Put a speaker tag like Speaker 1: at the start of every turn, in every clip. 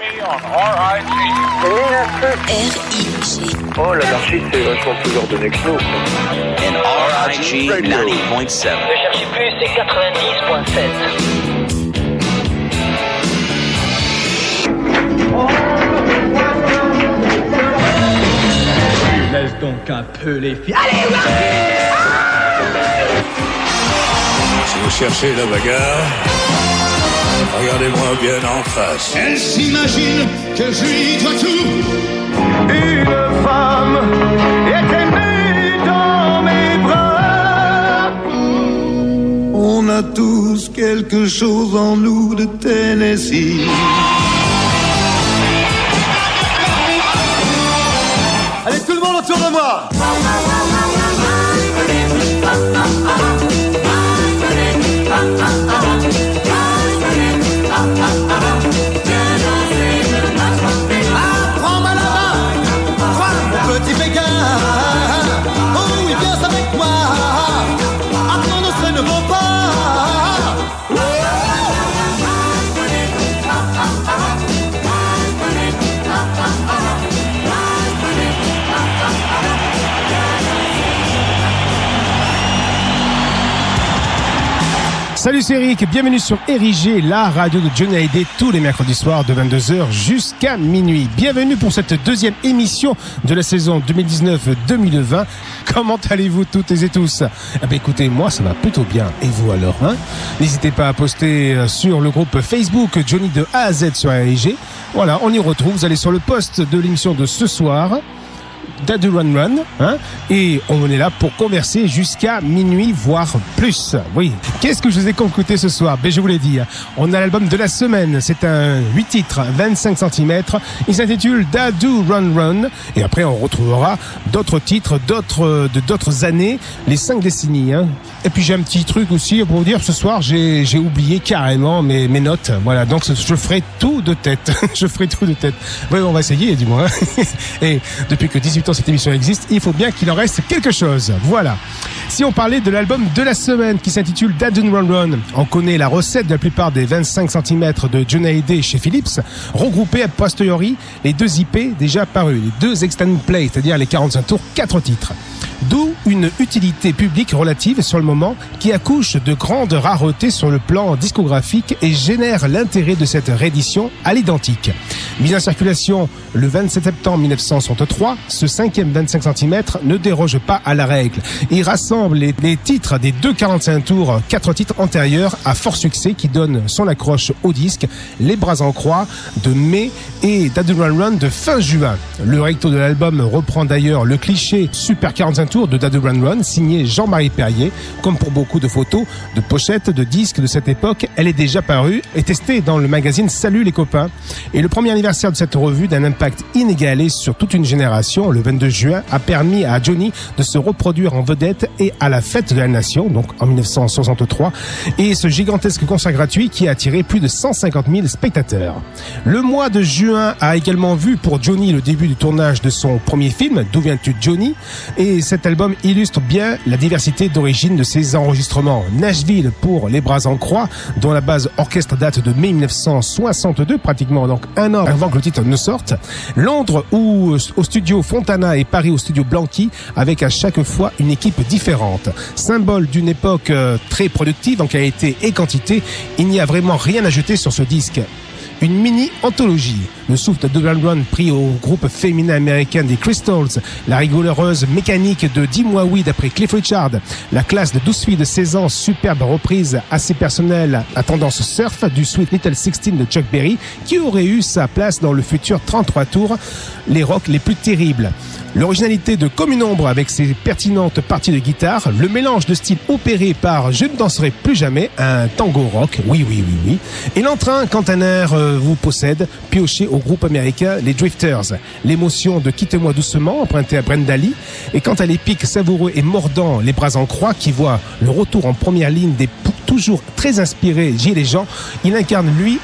Speaker 1: R-I-G.
Speaker 2: Oh, l'anarchie, c'est vachement plus ordonné que nous.
Speaker 3: and RIG 90.7.
Speaker 4: Ne cherchez plus, c'est 90.7.
Speaker 5: Laisse donc un peu les filles.
Speaker 6: Si vous cherchez la bagarre, regardez-moi bien en face.
Speaker 7: Elle s'imagine que je lui dois tout.
Speaker 2: Une femme était née dans mes bras.
Speaker 6: On a tous quelque chose en nous de Tennessee.
Speaker 5: Allez, tout le monde autour de moi
Speaker 8: Salut c'est Eric, bienvenue sur Érigé, la radio de Johnny Hallyday tous les mercredis soirs de 22h jusqu'à minuit. Bienvenue pour cette deuxième émission de la saison 2019-2020. Comment allez-vous toutes et tous? Eh ben, Écoutez, moi ça va plutôt bien. Et vous alors hein? N'hésitez pas à poster euh, sur le groupe Facebook Johnny de A à Z sur Érigé. Voilà, on y retrouve. Vous allez sur le post de l'émission de ce soir. Daddy Run Run, hein, et on est là pour converser jusqu'à minuit, voire plus. Oui. Qu'est-ce que je vous ai concocté ce soir? Ben, je vous l'ai dit. On a l'album de la semaine. C'est un 8 titres, 25 cm. Il s'intitule Dadu Run Run. Et après, on retrouvera d'autres titres, d'autres, de d'autres années, les cinq décennies, hein. Et puis, j'ai un petit truc aussi pour vous dire, ce soir, j'ai, j'ai oublié carrément mes, mes notes. Voilà. Donc, je ferai tout de tête. je ferai tout de tête. Oui, on va essayer, du moins. Et depuis que 18 ans cette émission existe, il faut bien qu'il en reste quelque chose. Voilà. Si on parlait de l'album de la semaine qui s'intitule Dadun Run Run, on connaît la recette de la plupart des 25 cm de John Hallyday chez Philips, regroupés a posteriori les deux IP déjà parus, les deux extended play, c'est-à-dire les 45 tours, 4 titres. D'où une utilité publique relative sur le moment qui accouche de grandes raretés sur le plan discographique et génère l'intérêt de cette réédition à l'identique. Mise en circulation le 27 septembre 1963, ce cinquième 25 cm ne déroge pas à la règle. Il rassemble les, titres des deux 45 tours, quatre titres antérieurs à fort succès qui donnent son accroche au disque, Les bras en croix de mai et Dadu Run de fin juin. Le recto de l'album reprend d'ailleurs le cliché Super 45 tours de Dadu Run Run signé Jean-Marie Perrier. Comme pour beaucoup de photos, de pochettes, de disques de cette époque, elle est déjà parue et testée dans le magazine Salut les copains. Et le premier anniversaire de cette revue d'un impact inégalé sur toute une génération, le 22 juin, a permis à Johnny de se reproduire en vedette et à la fête de la nation, donc en 1963, et ce gigantesque concert gratuit qui a attiré plus de 150 000 spectateurs. Le mois de juin a également vu pour Johnny le début du tournage de son premier film, D'où viens-tu Johnny? Et cet album illustre bien la diversité d'origine de ses enregistrements. Nashville pour Les Bras en Croix, dont la base orchestre date de mai 1962, pratiquement donc un an avant que le titre ne sorte. Londres ou au studio Fontana et Paris au studio Blanqui, avec à chaque fois une équipe différente. Symbole d'une époque euh, très productive en qualité et quantité, il n'y a vraiment rien à jeter sur ce disque une mini anthologie. Le souffle de Double Run pris au groupe féminin américain des Crystals, la rigoureuse mécanique de 10 mois oui d'après Cliff Richard, la classe de 12 filles de 16 ans, superbe reprise assez personnelle. À tendance surf du Sweet Little 16 de Chuck Berry, qui aurait eu sa place dans le futur 33 tours, les rocks les plus terribles. L'originalité de Comme une ombre avec ses pertinentes parties de guitare, le mélange de style opéré par Je ne danserai plus jamais, un tango rock, oui oui oui oui, et l'entrain air euh, vous possède, pioché au groupe américain les Drifters. L'émotion de Quitte-moi doucement, emprunté à Brenda Lee, et quant à l'épique savoureux et mordant Les bras en croix qui voit le retour en première ligne des toujours très inspirés Gilles Jean, il incarne lui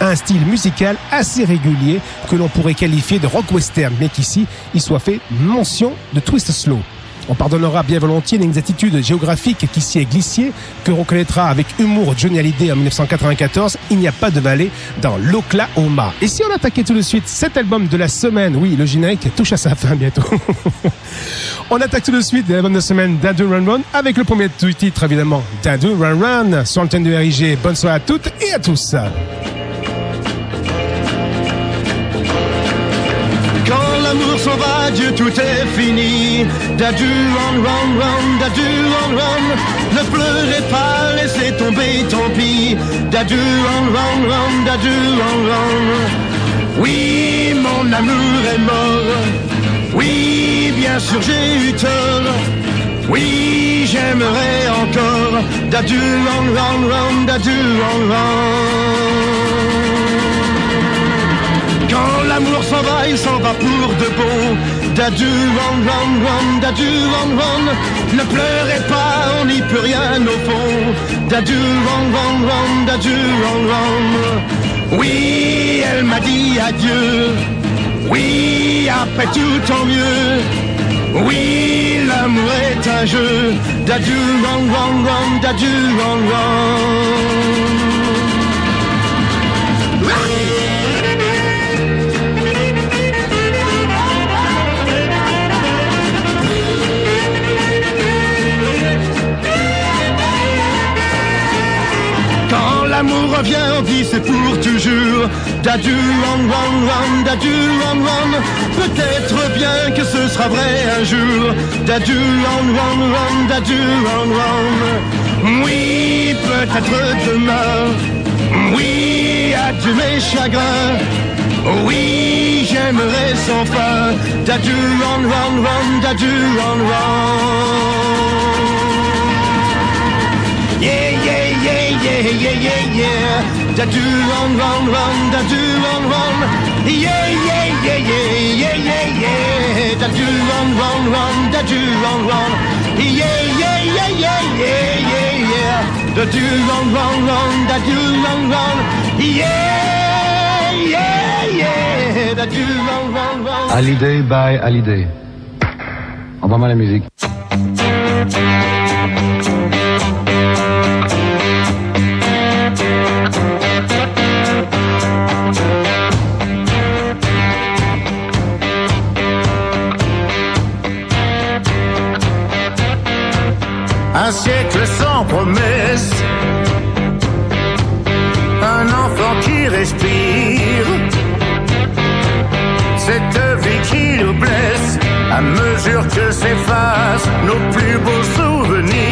Speaker 8: un style musical assez régulier que l'on pourrait qualifier de rock western, mais qu'ici il soit fait mention de twist slow. On pardonnera bien volontiers l'inexactitude géographique qui s'y est glissée, que reconnaîtra avec humour Johnny Hallyday en 1994. Il n'y a pas de vallée dans l'Oklahoma. Et si on attaquait tout de suite cet album de la semaine, oui, le générique touche à sa fin bientôt. on attaque tout de suite l'album de la semaine d'Adu Run Run avec le premier titre évidemment d'Adu Run Run sur l'antenne de RIG. Bonne soirée à toutes et à tous.
Speaker 7: Dieu, tout est fini. Dadu, run, run, run, dadu, run, run. Ne pleurez pas, laissez tomber, tant pis. Dadu, run, run, run, dadu, run, run. Oui, mon amour est mort. Oui, bien sûr, j'ai eu tort. Oui, j'aimerais encore. Dadu, run, run, run, dadu, run, run. Quand l'amour s'en va, il s'en va pour de bon. Dadu, run, run, run, dadu, run, run. Ne pleurez pas, on n'y peut rien au fond. Dadu, run, run, run, dadu, run, run. Oui, elle m'a dit adieu. Oui, après tout, tant mieux. Oui, l'amour est un jeu. Dadu, run, run, run, dadu, run, run. L'amour revient, on dit c'est pour toujours. Dadu, run, run, run, dadu, run, run. Peut-être bien que ce sera vrai un jour. Dadu, run, run, run, dadu, run, run. Oui, peut-être demain. Oui, adieu mes chagrins. Oui, j'aimerais sans fin. Dadu, run, run, run, dadu, run, run. Yeah, yeah, yeah, yeah, yeah, yeah, yeah.
Speaker 1: By Hallyday. Envoie-moi la musique.
Speaker 6: Siècle sans promesse. Un enfant qui respire. Cette vie qui nous blesse à mesure que s'effacent nos plus beaux souvenirs.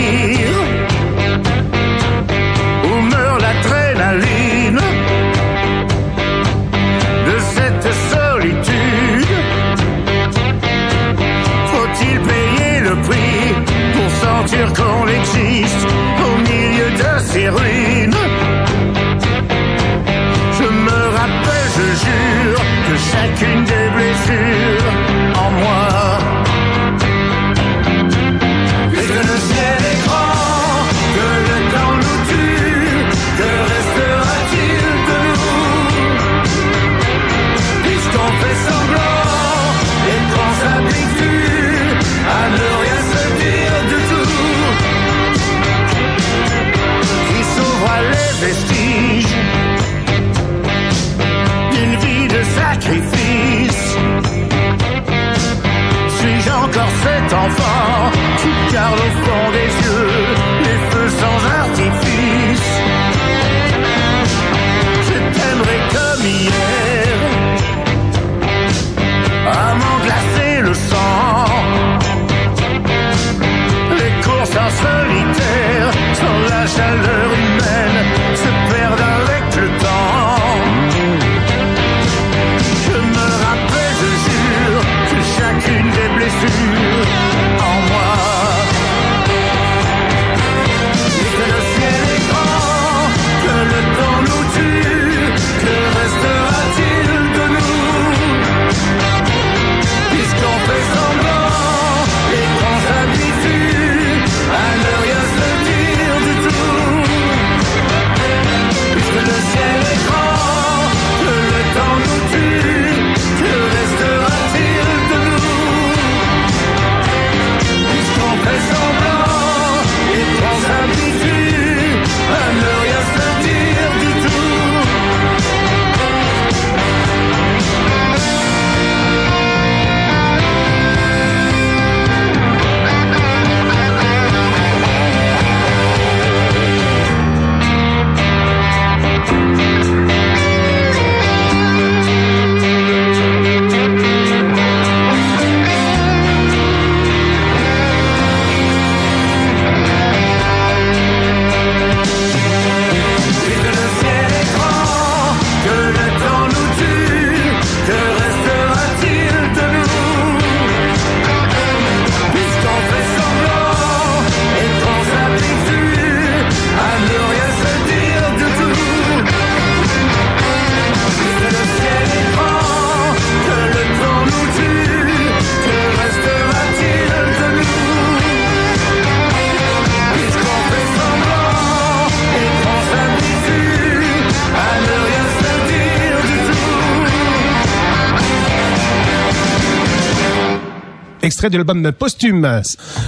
Speaker 8: Extrait de l'album posthume.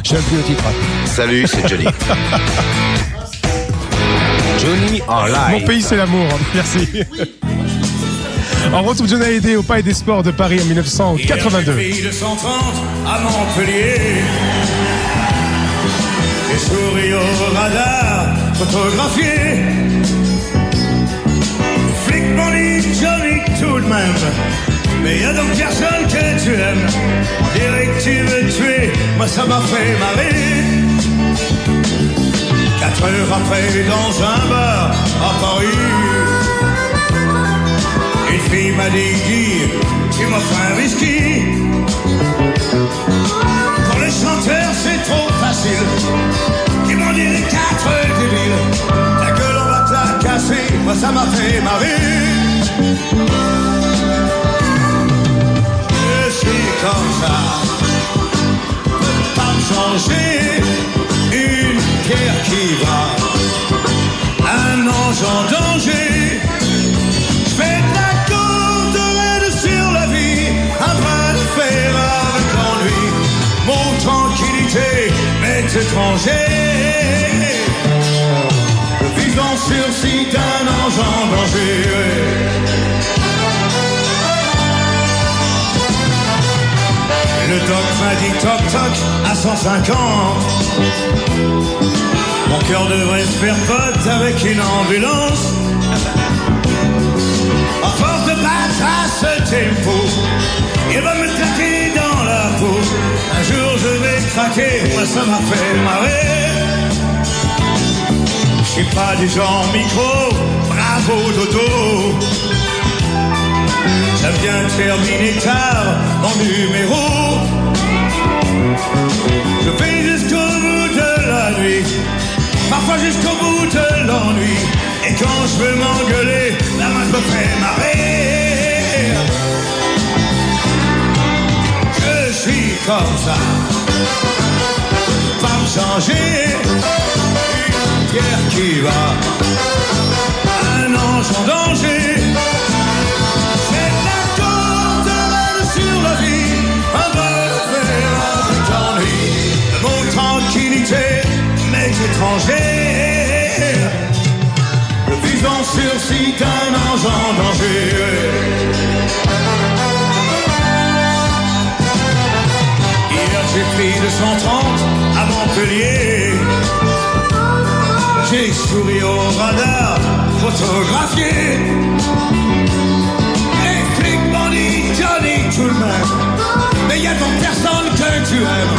Speaker 8: Je sais plus le titre.
Speaker 4: Salut, c'est Johnny. Johnny en live.
Speaker 8: Mon pays, c'est l'amour. Merci. On retrouve John Hallyday au Palais des Sports de Paris en 1982.
Speaker 6: Fille de 130 à Montpellier. Des souris au radar, photographiés. Flic m'ont dit Johnny tout de même. Mais y a donc personne que tu aimes. Dirait que tu veux tuer, moi ça m'a fait marrer. Quatre heures après, dans un bar à Paris. Une fille m'a dit, Guy, tu m'offres un whisky. Pour les chanteurs, c'est trop facile. Ils m'ont dit les quatre débiles. Ta gueule, on va te la casser. Moi, ça m'a fait marrer. Comme ça. Peux pas changer. Une pierre qui va. Un ange en danger. Je fais de la corde sur la vie, un bras de fer avec l'ennui. Mon tranquillité m'est étranger. Vivant sursis d'un ange en danger. Le doc m'a dit toc toc à 150. Mon cœur devrait se faire pote avec une ambulance. À force de battre à ce tempo, il va me claquer dans la peau. Un jour je vais craquer, moi ça m'a fait marrer. Je suis pas du genre micro, bravo dodo. J'aime bien terminer tard mon numéro. Je vais jusqu'au bout de la nuit, parfois jusqu'au bout de l'ennui. Et quand je veux m'engueuler, la main me fait marrer. Je suis comme ça, pas me changer. Une pierre qui va, un ange en danger. Sur la vie, un de fer avec l'ennui. Mon tranquillité m'est étrangère. Le vivant sursis d'un ange en danger. Hier j'ai pris le 130 à Montpellier. J'ai souri au radar, photographié. Tout le même. Mais y a donc personne que tu aimes.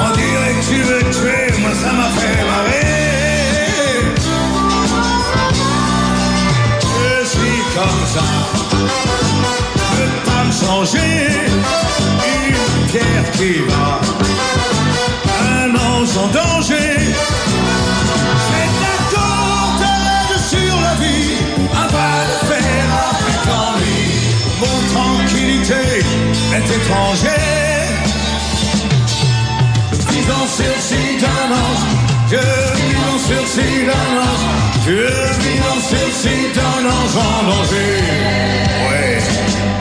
Speaker 6: On dirait que tu veux tuer, moi ça m'a fait marrer. Je suis comme ça. Je peux pas me changer. Une pierre qui va. Un ange en danger. C'est la corde sur la vie. Un bras de est étrangère. Vivant sursis d'un ange. Je vis en sursis d'un ange. Je vis en sursis d'un ange en danger. Ouais.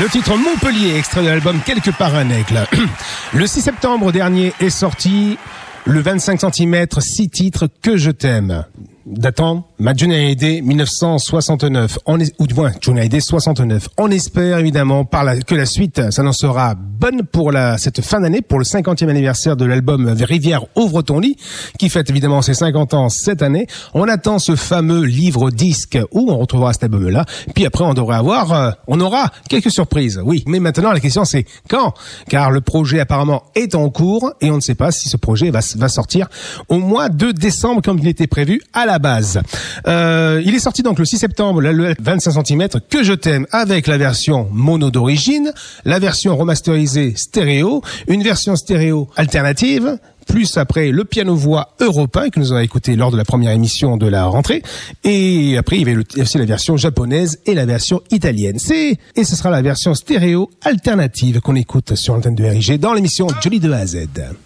Speaker 8: Le titre Montpellier, extrait de l'album Quelque part un aigle. Le 6 septembre dernier est sorti le 25 cm, 6 titres Que je t'aime. Datant, ma Johnny Hallyday 1969. On est, ou du moins, Johnny Hallyday 69. On espère évidemment que la suite s'annoncera bonne pour la, cette fin d'année, pour le 50e anniversaire de l'album Rivière ouvre ton lit, qui fête évidemment ses 50 ans cette année. On attend ce fameux livre disque où on retrouvera cet album-là. Puis après, on devrait avoir, euh, on aura quelques surprises. Oui, mais maintenant la question c'est quand, car le projet apparemment est en cours et on ne sait pas si ce projet va, va sortir au mois de décembre comme il était prévu à la base. Euh, il est sorti donc le 6 septembre, le- le 25 cm que je t'aime avec la version mono d'origine, la version remasterisée stéréo, une version stéréo alternative plus après le piano-voix européen que nous avons écouté lors de la première émission de la rentrée. Et après, il y avait aussi la version japonaise et la version italienne. C'est, et ce sera la version stéréo alternative qu'on écoute sur l'antenne de RIG dans l'émission Jolie de A à.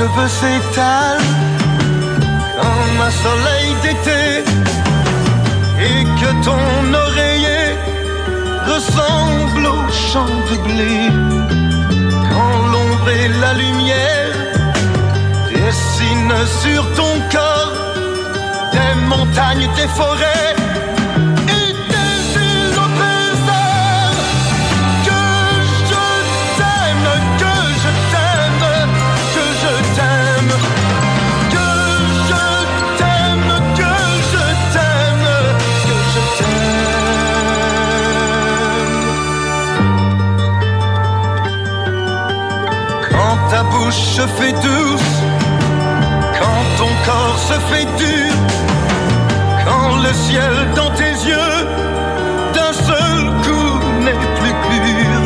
Speaker 7: Cheveux s'étalent comme un soleil d'été et que ton oreiller ressemble au champ de blé. Quand l'ombre et la lumière dessinent sur ton corps des montagnes, des forêts ta bouche se fait douce, quand ton corps se fait dur, quand le ciel dans tes yeux d'un seul coup n'est plus pur,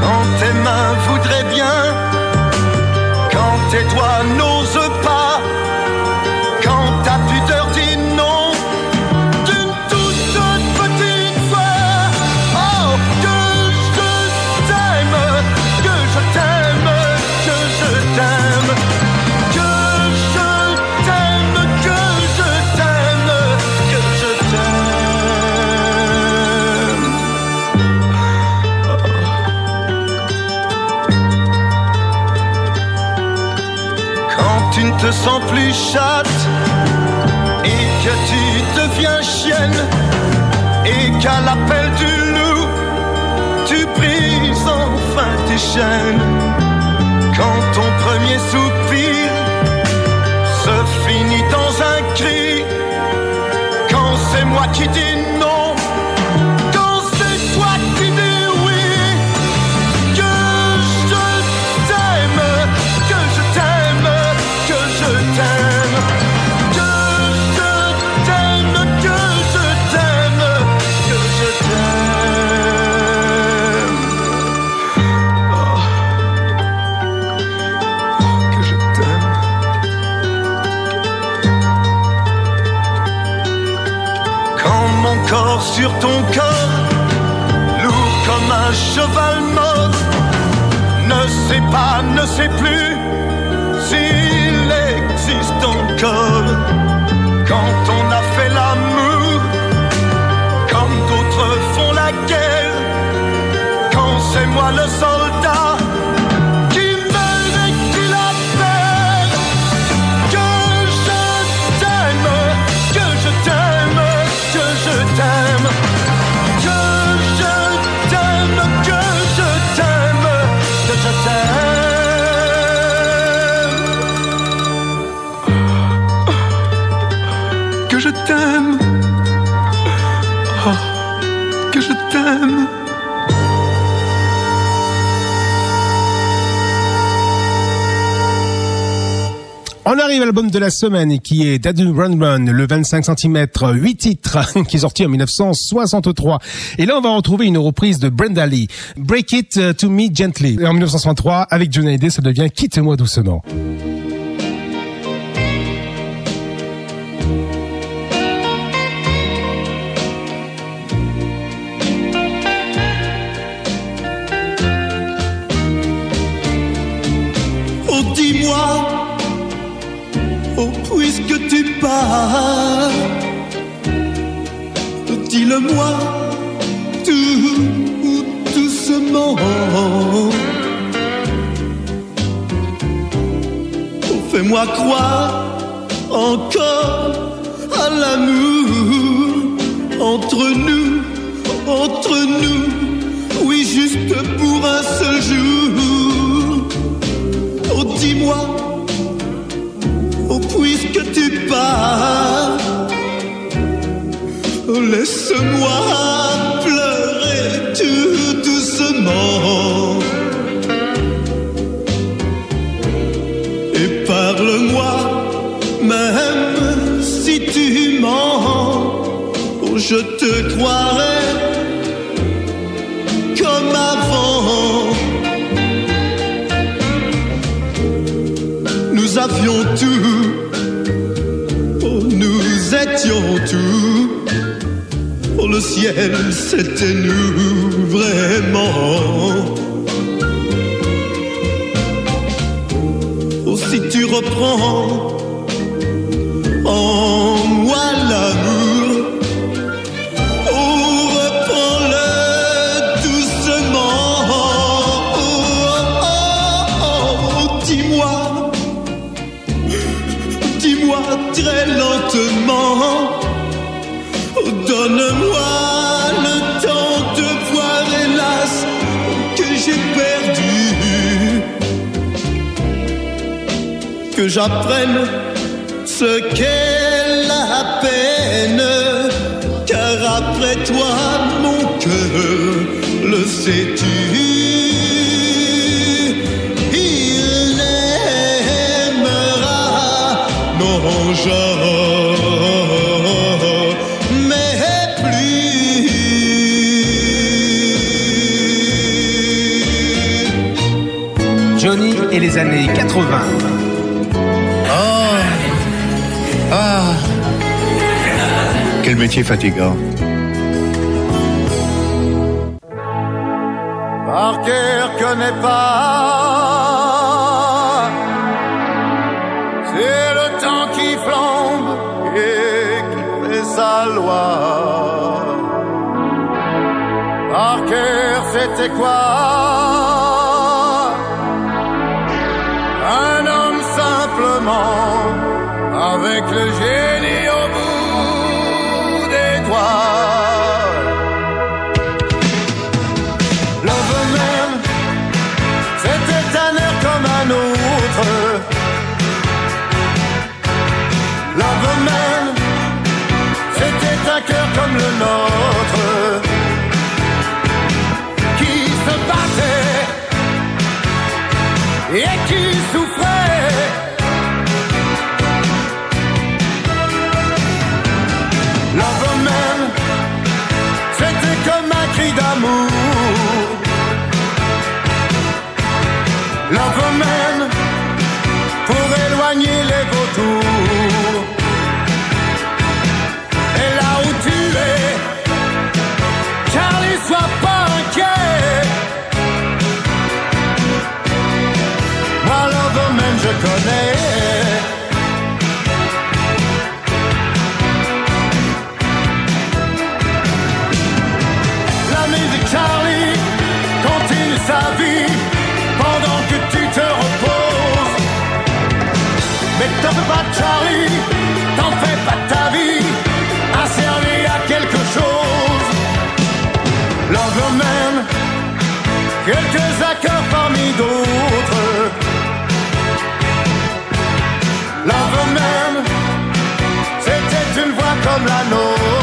Speaker 7: quand tes mains voudraient bien, quand tes doigts n'osent sens plus chatte et que tu deviens chienne et qu'à l'appel du loup, tu brises enfin tes chaînes. Quand ton premier soupir se finit dans un cri, quand c'est moi qui dis sur ton corps, lourd comme un cheval mort, ne sait pas, ne sait plus s'il existe encore. Quand on a fait l'amour, comme d'autres font la guerre, quand c'est moi le soldat
Speaker 8: On arrive à l'album de la semaine qui est Dadu Run Run, le 25 cm, 8 titres, qui est sorti en 1963. Et là, on va retrouver une reprise de Brenda Lee, Break It to Me Gently. Et en 1963, avec Johnny Hallyday, ça devient Quitte-moi
Speaker 7: doucement.
Speaker 2: T'en fais pas, Charlie, t'en fais pas ta vie. A servi à quelque chose. L'homme même, quelques accords parmi d'autres. L'homme même, c'était une voix comme la nôtre.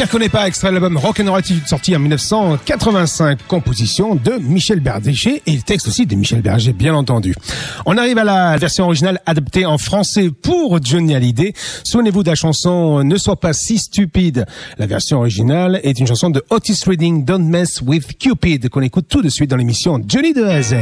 Speaker 2: Qui
Speaker 8: ne connaît pas extrait de l'album Rock'n'Roll Attitude sorti en 1985, composition de Michel Berger et texte aussi de Michel Berger, bien entendu. On arrive à la version originale adaptée en français pour Johnny Hallyday. Souvenez-vous de la chanson Ne sois pas si stupide. La version originale est une chanson de Otis Redding, Don't Mess with Cupid, qu'on écoute tout de suite dans l'émission Johnny de A à Z.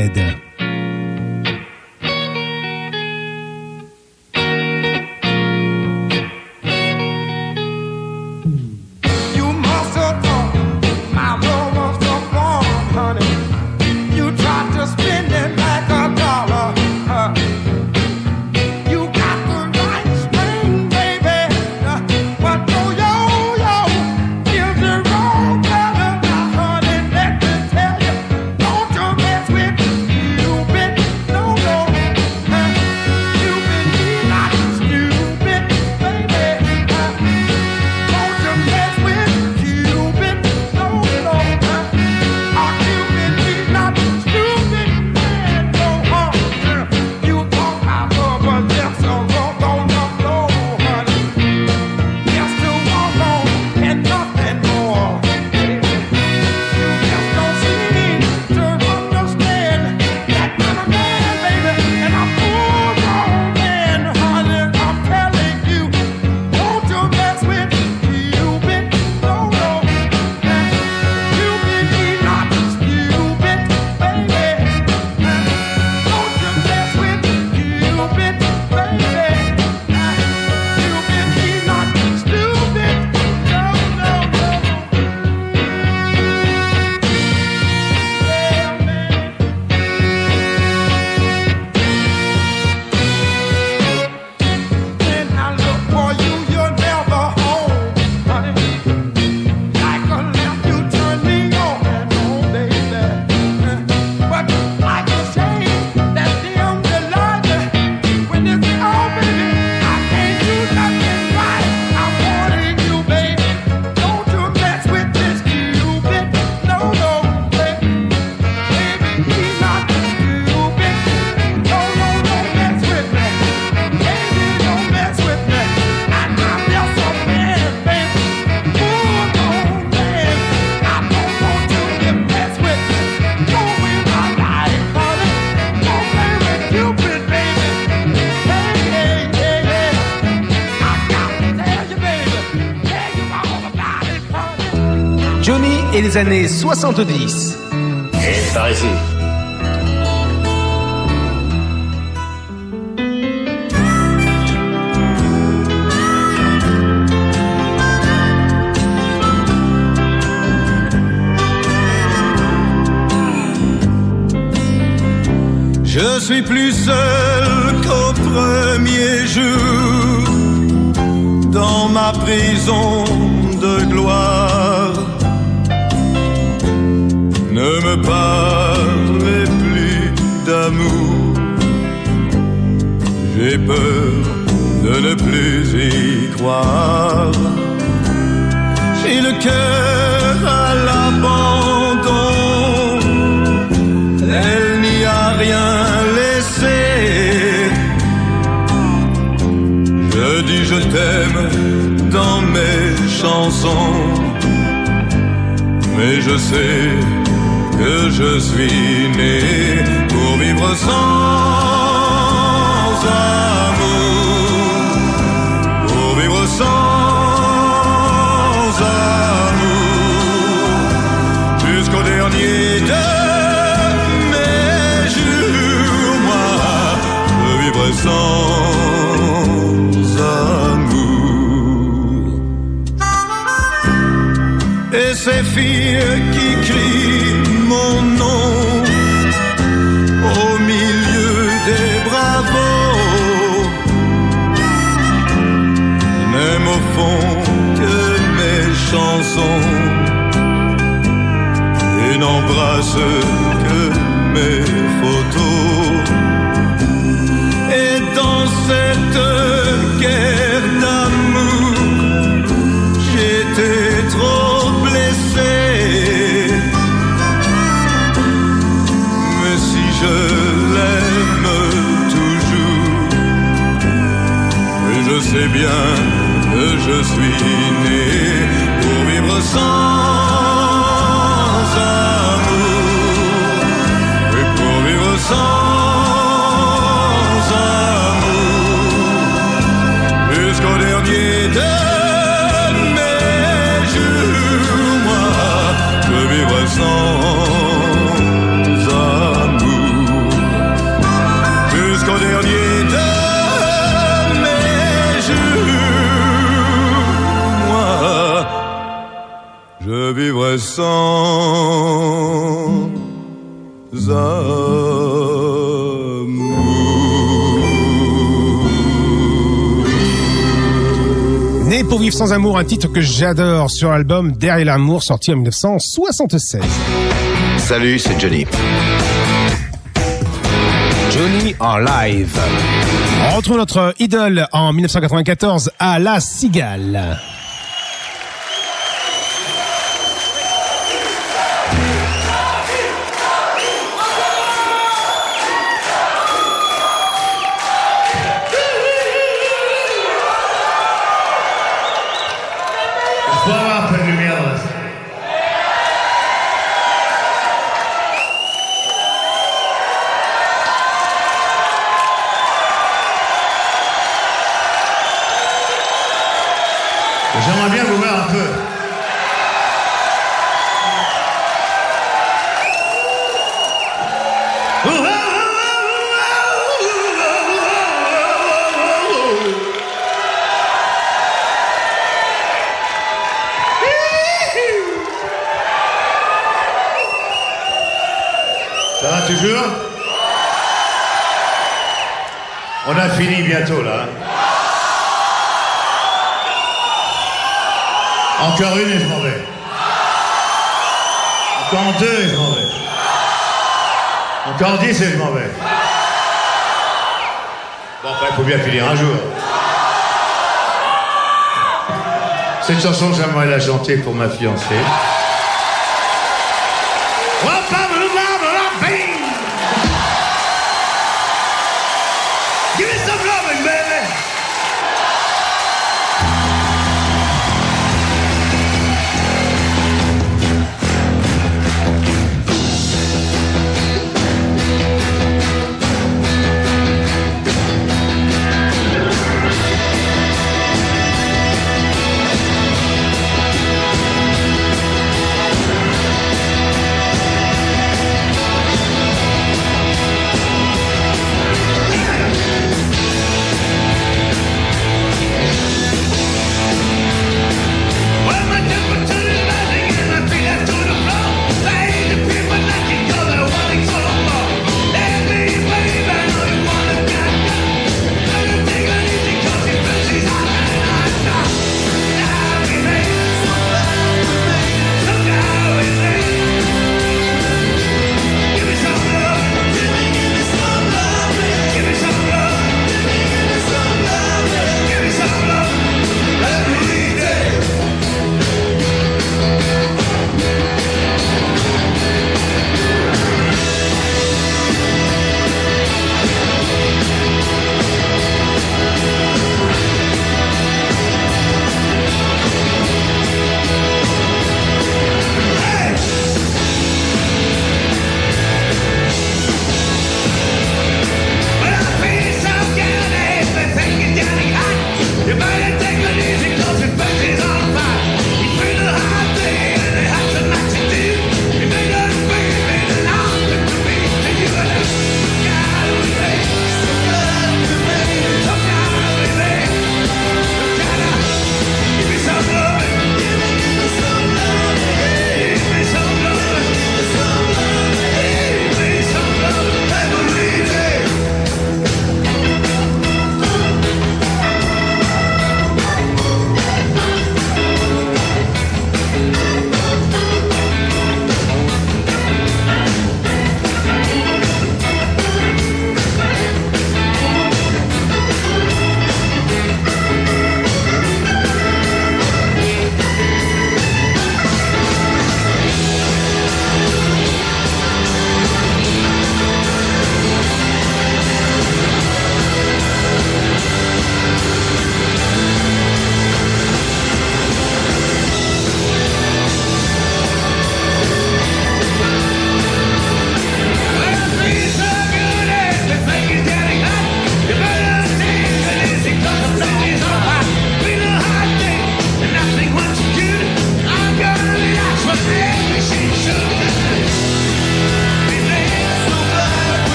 Speaker 9: années 70.
Speaker 10: Et.
Speaker 7: Je suis plus je sais que je suis né pour vivre sans qui crie mon nom au milieu des bravos. N'aime au fond que mes chansons et n'embrasse que mes photos. sais bien que je suis né pour vivre sans. Sans amour.
Speaker 8: Né pour vivre sans amour, un titre que j'adore sur l'album Derrière l'amour, sorti en 1976.
Speaker 11: Salut, c'est Johnny.
Speaker 8: Johnny en live. On retrouve notre idole en 1994 à La Cigale.
Speaker 7: Bien finir un jour. Cette chanson, j'aimerais la chanter pour ma fiancée.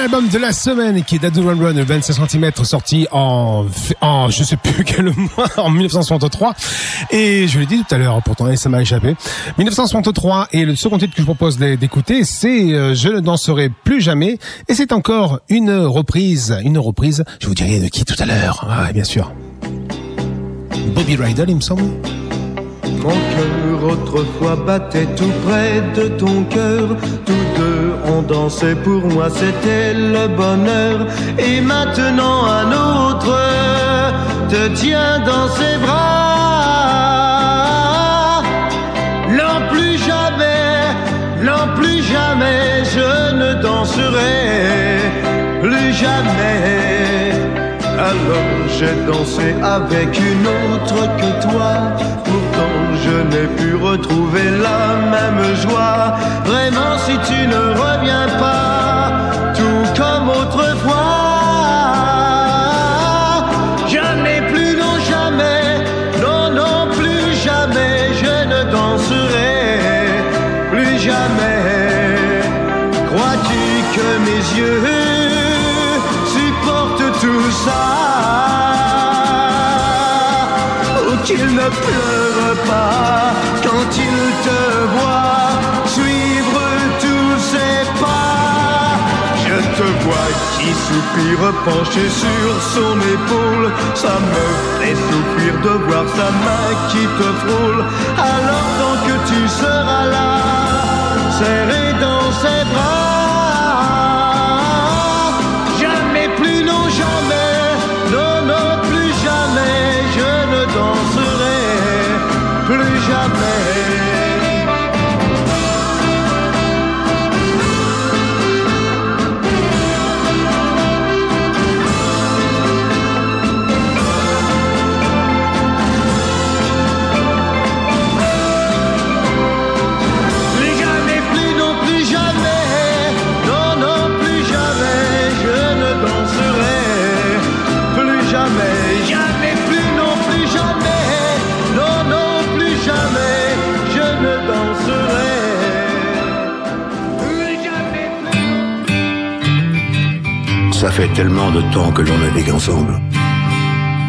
Speaker 8: L'album de la semaine qui est Dadu Run Run, le 25 cm sorti en, en je sais plus quel mois, en 1963. Et je l'ai dit tout à l'heure, pourtant ça m'a échappé. 1963 et le second titre que je propose d'é- d'écouter, c'est euh, Je ne danserai plus jamais. Et c'est encore une reprise, une reprise. Je vous dirai de qui tout à l'heure. Ah, bien sûr. Bobby Ryder, il me semble.
Speaker 7: Mon autrefois battait tout près de ton cœur. Tous deux on dansait pour moi, c'était le bonheur. Et maintenant un autre te tient dans ses bras. Non plus jamais, non plus jamais, je ne danserai plus jamais. Alors j'ai dansé avec une autre que toi. Retrouver la même joie. Vraiment si tu ne reviens pas, tout comme autrefois. Je n'ai plus, non jamais, non, non plus jamais, je ne danserai plus jamais. Crois-tu que mes yeux supportent tout ça? Ou qu'ils ne pleurent pas? Te voient suivre tous ces pas? Je te vois qui soupire penché sur son épaule. Ça me fait souffrir de voir sa main qui te frôle. Alors tant que tu seras là serré
Speaker 11: Ça fait tellement de temps que l'on navigue ensemble.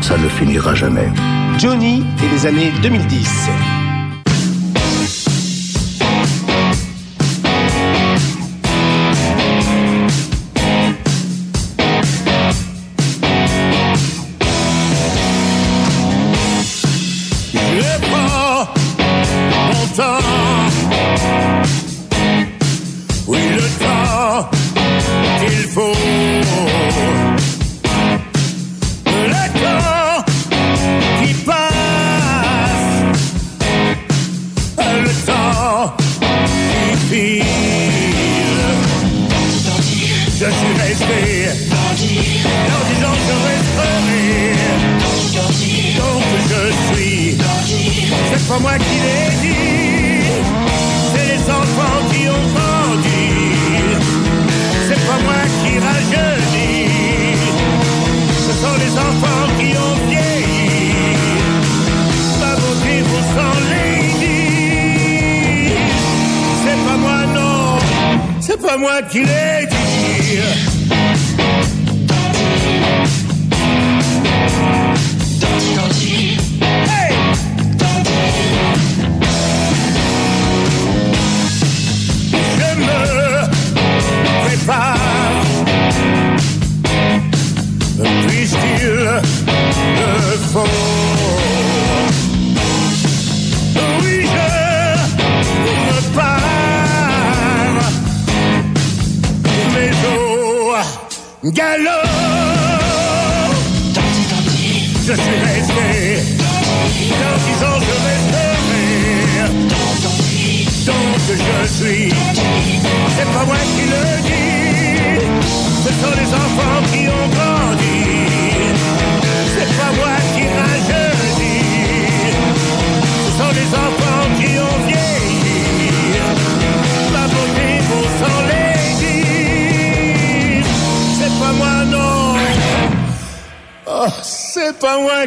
Speaker 11: Ça ne finira jamais.
Speaker 8: Johnny et les années 2010.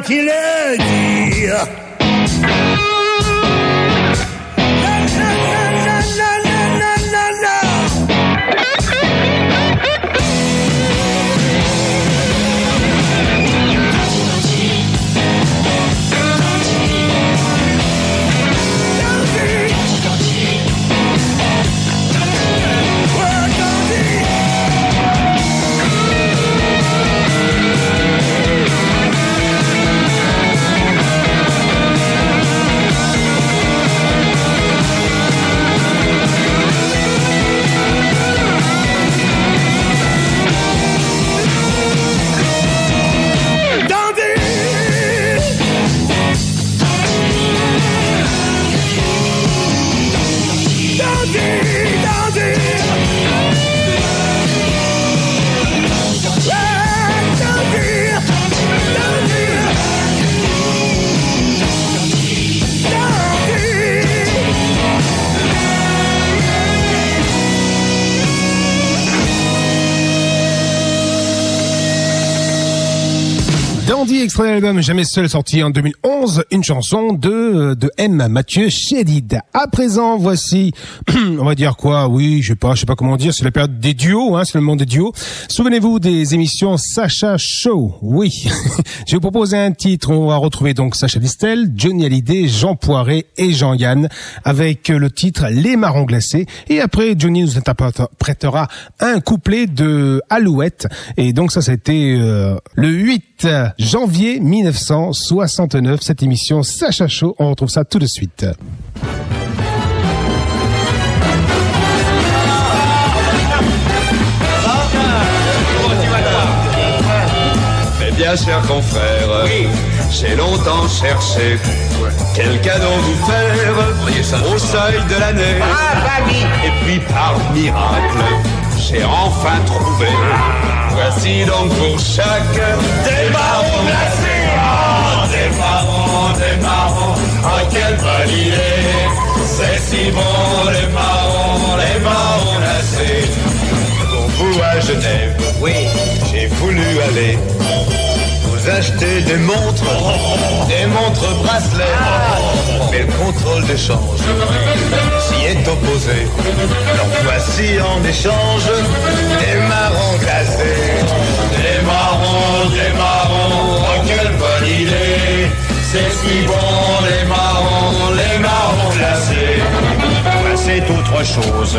Speaker 6: Pas
Speaker 8: extrait Jamais Seul, sorti en 2011, une chanson de, de M. Mathieu Chédid. À présent, voici, on va dire quoi, oui, je sais pas, je sais pas comment dire, c'est la période des duos, hein, c'est le monde des duos. Souvenez-vous des émissions Sacha Show, oui. je vais vous proposer un titre, on va retrouver donc Sacha Distel, Johnny Hallyday, Jean Poiret et Jean-Yann, avec le titre Les Marrons Glacés. Et après, Johnny nous interprétera un couplet de Alouette. Et donc ça, c'était euh, le 8 janvier 1969, cette émission Sacha Show. On retrouve ça tout de suite.
Speaker 12: Mes bien chers confrères, j'ai longtemps cherché quel cadeau vous faire au seuil de l'année. Et puis par miracle, j'ai enfin trouvé. Voici donc pour chaque des marrons glacés. Ah, des marrons, des marrons, ah quelle bonne idée. C'est si bon les marrons, les marrons glacés. Pour vous à Genève, oui, j'ai voulu aller acheter des montres, des montres bracelets. Mais le contrôle d'échange s'y est opposé. Alors voici en échange des marrons glacés. Des marrons, des marrons, oh quelle bonne idée. C'est si bon les marrons, les marrons glacés.
Speaker 13: C'est autre chose.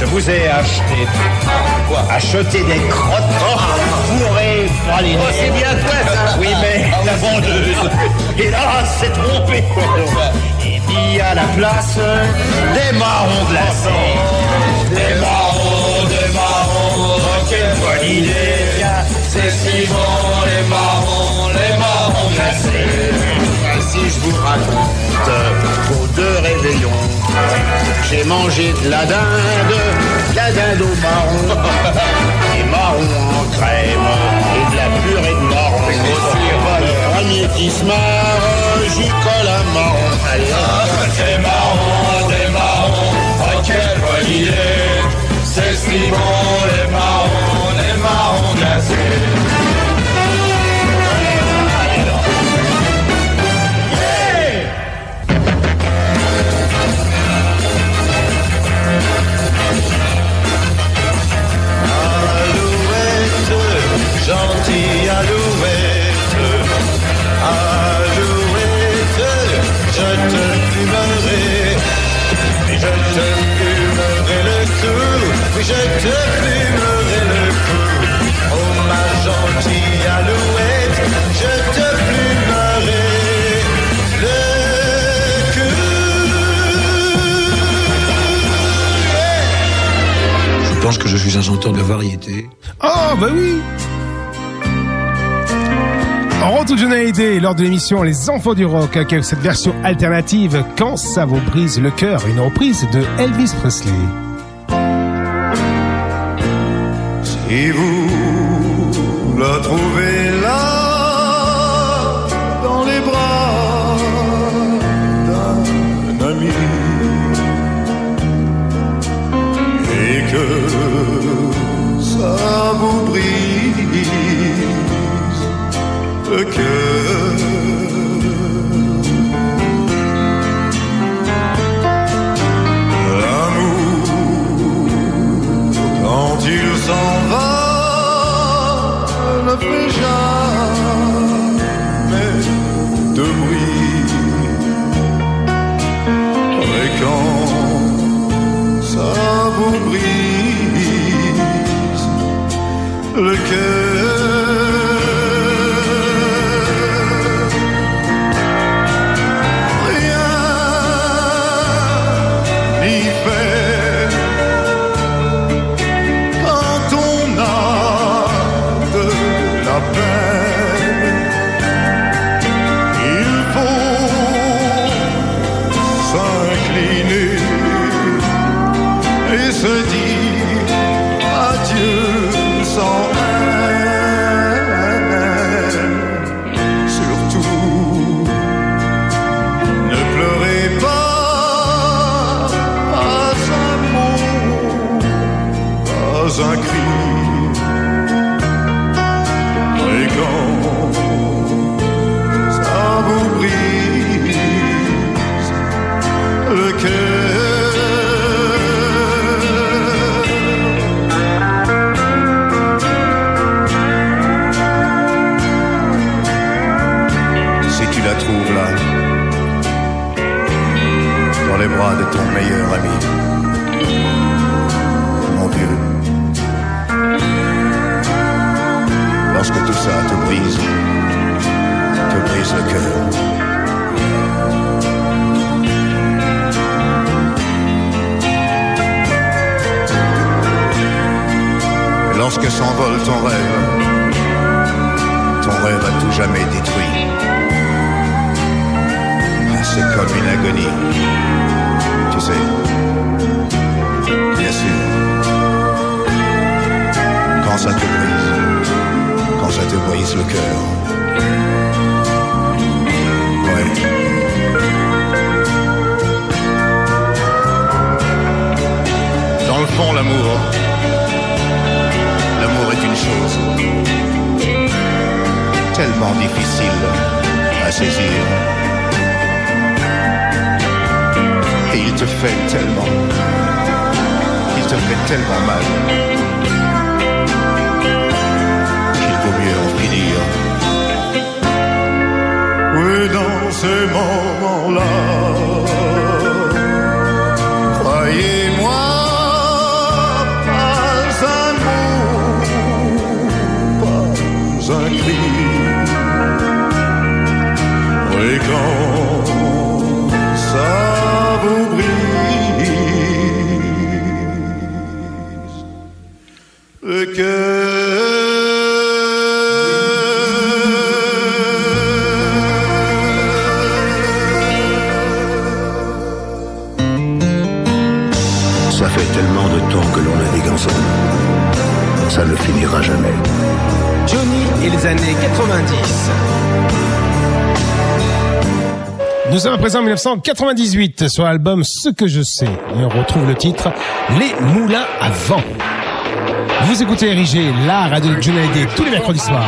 Speaker 13: Je vous ai acheté. Quoi Acheté des crottes fourrées pralinées.
Speaker 12: Oh, c'est bien toi, ça.
Speaker 13: Oui, mais la vendeuse, hélas, s'est trompée. Et mis à la place des marrons glacés.
Speaker 12: Des marrons, des marrons, oh quelle bonne idée. C'est si bon les marrons, les marrons glacés.
Speaker 13: Je vous raconte vos deux réveillons, j'ai mangé de la dinde, de la dinde au marron, des marrons en crème et de la purée de marron. Le premier qui se marre, j'y colle un marron. Allez, hop.
Speaker 12: Des marrons, des marrons, oh quelle bonne idée. C'est si bon les marrons, les marrons glacés.
Speaker 13: Te plumerai le cou. Oh ma gentille alouette, je te plumerai le.
Speaker 11: Je pense que je suis un chanteur de variété.
Speaker 8: Oh, bah oui
Speaker 6: En retour de Hallyday, lors de l'émission Les Enfants du Rock, avec cette version alternative Quand ça vous brise le cœur, une reprise de Elvis Presley.
Speaker 7: Si vous la trouvez là, dans les bras d'un ami, et que ça vous brise le cœur. Ne fait jamais de bruit. Et quand ça vous brise le cœur, meilleur ami, mon vieux. Lorsque tout ça te brise, te brise le cœur. Lorsque s'envole ton rêve, ton rêve à tout jamais détruit. Ah, C'est comme une agonie, Bien sûr. Quand ça te brise, quand ça te brise le cœur. Ouais. Dans le fond, l'amour, l'amour est une chose tellement difficile à saisir. Et il te fait tellement, il te fait tellement mal qu'il vaut mieux en finir. Oui, dans ces moments-là, croyez-moi, pas un mot, pas un cri.
Speaker 6: Nous sommes à présent en 1998 sur l'album Ce que je sais. Et on retrouve le titre Les moulins à vent. Vous écoutez Érigé, la radio de Johnny tous les mercredis soirs.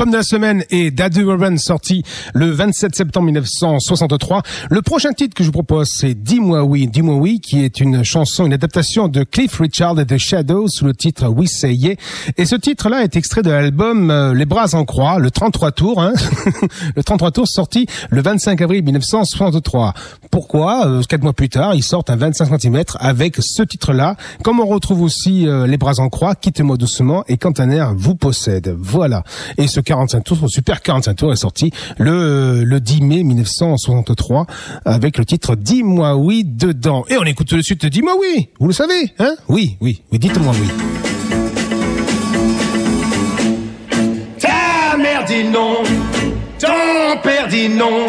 Speaker 8: L'album de la semaine est Daddy sorti le 27 septembre 1963. Le prochain titre que je vous propose c'est Dis-moi oui, Dis-moi oui qui est une chanson, une adaptation de Cliff Richard et The Shadows sous le titre We Say Yeah. Et ce titre-là est extrait de l'album euh, Les Bras en Croix, le 33 tours, hein le 33 tours sorti le 25 avril 1963. Pourquoi euh, Quatre mois plus tard, ils sortent un 25 cm avec ce titre-là? Comme on retrouve aussi euh, Les Bras en Croix, Quittez-moi doucement et Quand un air vous possède. Voilà. Et ce 45 tours, ce super 45 tours est sorti le, le 10 mai 1963 avec le titre Dis-moi oui dedans. Et on écoute tout de suite Dis-moi oui. Vous le savez, hein? Oui, oui, oui, dites-moi oui.
Speaker 7: Ta mère dit non, ton père dit non,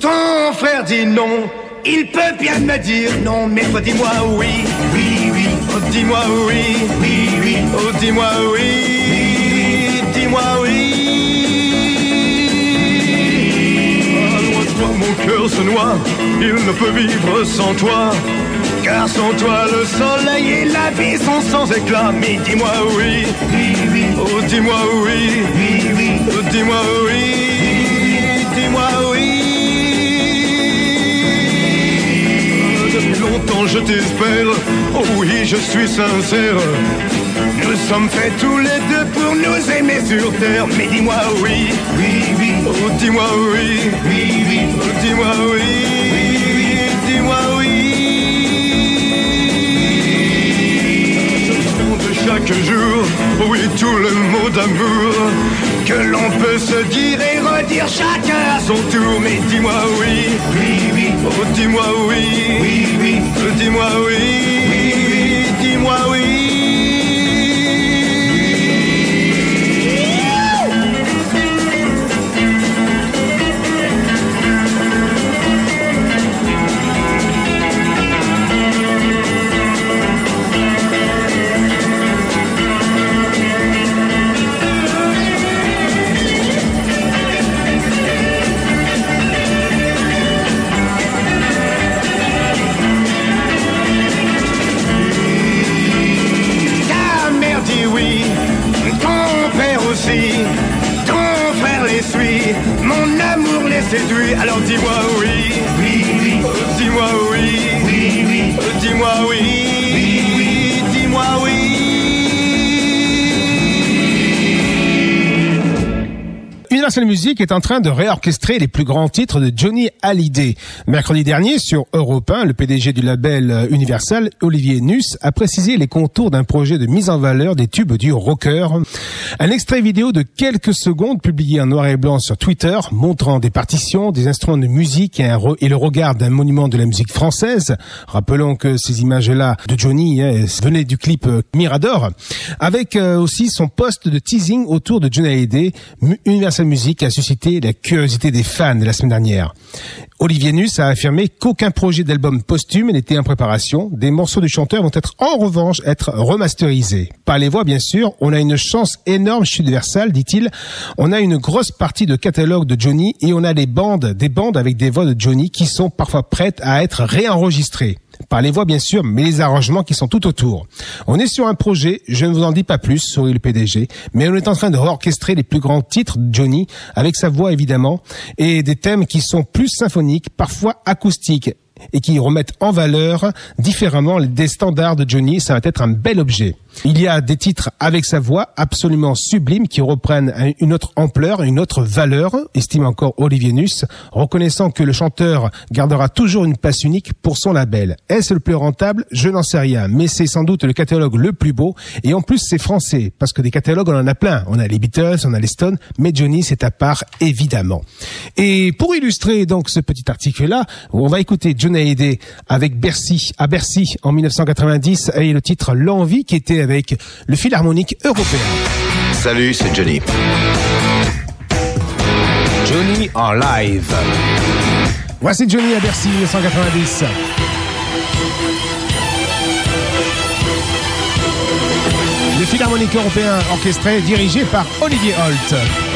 Speaker 7: ton frère dit non. Il peut bien me dire non, mais toi dis-moi oui, oui, oui. Oh, dis-moi oui, oui, oui. Oh, dis-moi oui, cœur se noie, il ne peut vivre sans toi. Car sans toi, le soleil et la vie sont sans éclat. Mais dis-moi oui. Oh, dis-moi oui, oui, oui. Oh, dis-moi oui, dis-moi oui. Depuis longtemps, je t'espère. Oh oui, je suis sincère sommes faits tous les deux pour nous aimer sur terre. Mais dis-moi oui, oui, oui. Oh, dis-moi oui, oui, oui. Oh, dis-moi oui. Dis-moi oui. De chaque jour, oui, tout le mot d'amour que l'on peut se dire et redire chacun à son tour. Mais dis-moi oui, oui, oui. Oh, dis-moi oui, oui, oui. Oh, dis-moi oui. Séduit. Alors dis-moi oui, oui, oui, dis-moi oui, oui, oui, dis-moi oui,
Speaker 8: Universal Music est en train de réorchestrer les plus grands titres de Johnny Hallyday. Mercredi dernier, sur Europe 1, le PDG du label euh, Universal, Olivier Nuss, a précisé les contours d'un projet de mise en valeur des tubes du rocker. Un extrait vidéo de quelques secondes publié en noir et blanc sur Twitter, montrant des partitions, des instruments de musique et, le regard d'un monument de la musique française. Rappelons que ces images-là de Johnny hein, venaient du clip euh, Mirador, avec euh, aussi son poste de teasing autour de Johnny Hallyday. Universal Music a suscité la curiosité des fans la semaine dernière. Olivier Nuss a affirmé qu'aucun projet d'album posthume n'était en préparation. Des morceaux du chanteur vont être en revanche être remasterisés. Par les voix, bien sûr. On a une chance énorme chez Universal, dit-il. On a une grosse partie de catalogue de Johnny et on a des bandes, des bandes avec des voix de Johnny qui sont parfois prêtes à être réenregistrées. Par les voix, bien sûr, mais les arrangements qui sont tout autour. On est sur un projet, je ne vous en dis pas plus, sourit le PDG, mais on est en train de orchestrer les plus grands titres de Johnny, avec sa voix évidemment, et des thèmes qui sont plus symphoniques, parfois acoustiques, et qui remettent en valeur différemment des standards de Johnny. Ça va être un bel objet. Il y a des titres avec sa voix absolument sublimes qui reprennent un- une autre ampleur, une autre valeur, estime encore Olivier Nuss, reconnaissant que le chanteur gardera toujours une place unique pour son label. Est-ce le plus rentable? Je n'en sais rien, mais c'est sans doute le catalogue le plus beau. Et en plus, c'est français, parce que des catalogues, on en a plein. On a les Beatles, on a les Stones, mais Johnny, c'est à part, évidemment. Et pour illustrer donc ce petit article-là, on va écouter Johnny Hallyday avec Bercy, à Bercy en 1990, et le titre L'Envie qui était avec le Philharmonique européen.
Speaker 14: Salut, c'est Johnny.
Speaker 8: Johnny en live. Voici Johnny à Bercy 1990. Le Philharmonique européen orchestré dirigé par Olivier Holt.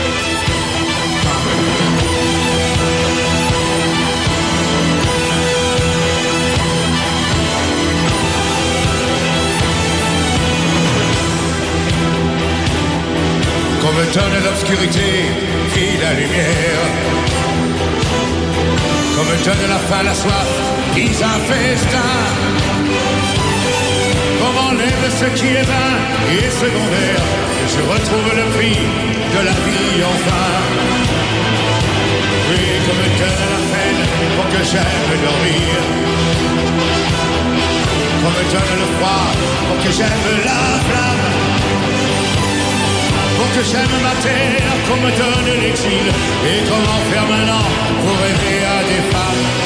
Speaker 6: Comme donne l'obscurité, vit la lumière. Comme donne la faim, la soif, vise un festin. Comme enlève ce qui est vain et secondaire, et je retrouve le prix de la vie enfin. Oui, comme donne la peine pour que j'aime dormir. Comme donne le froid pour que j'aime la flamme pour que j'aime ma terre, qu'on me donne l'exil, et comment faire maintenant pour rêver à des femmes.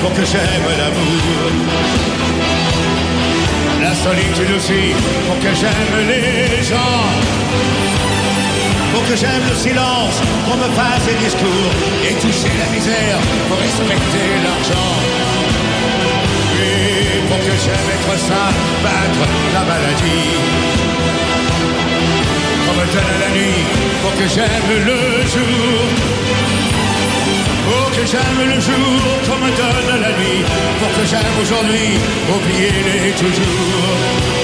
Speaker 6: Pour que j'aime l'amour. La solitude aussi pour que j'aime les gens. Pour que j'aime le silence, qu'on me fasse des discours Et toucher la misère pour respecter l'argent. Et pour que j'aime être sain, battre la maladie. Qu'on me donne la nuit, pour que j'aime le jour. Pour que j'aime le jour, qu'on me donne la nuit, pour que j'aime aujourd'hui, oubliez-les toujours.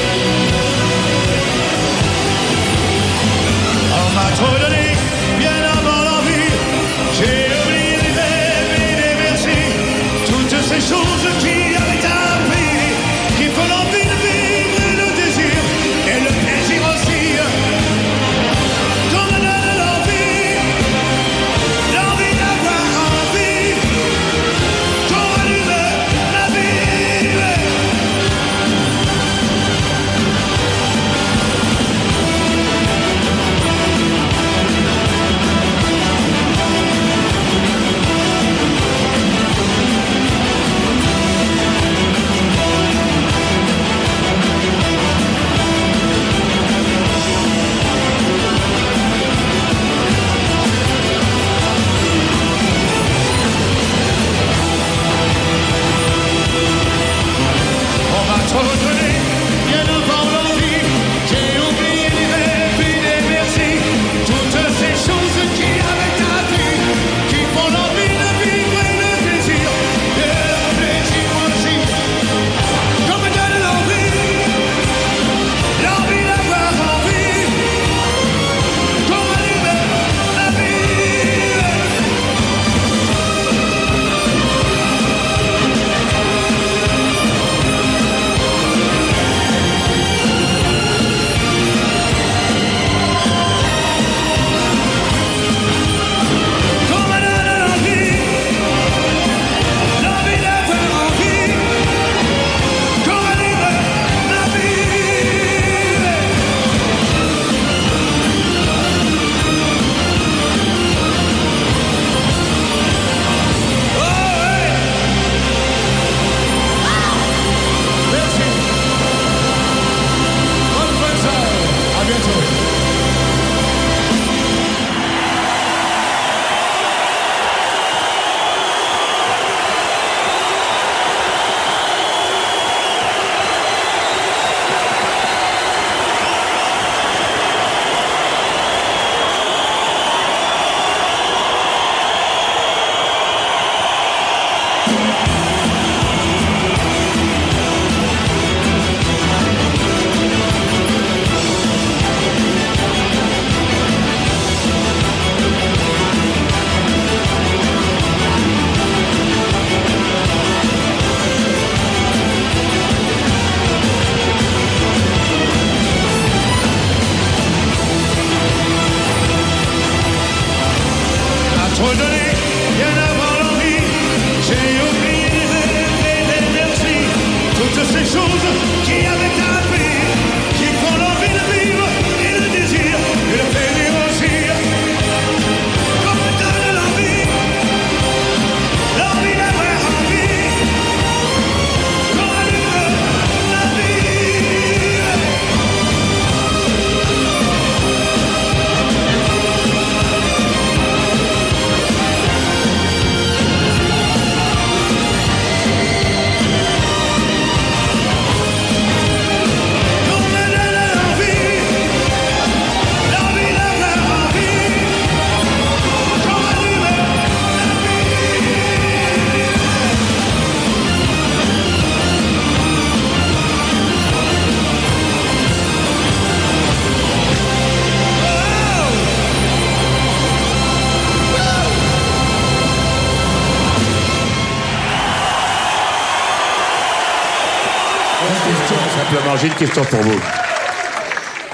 Speaker 6: J'ai
Speaker 13: une question pour vous.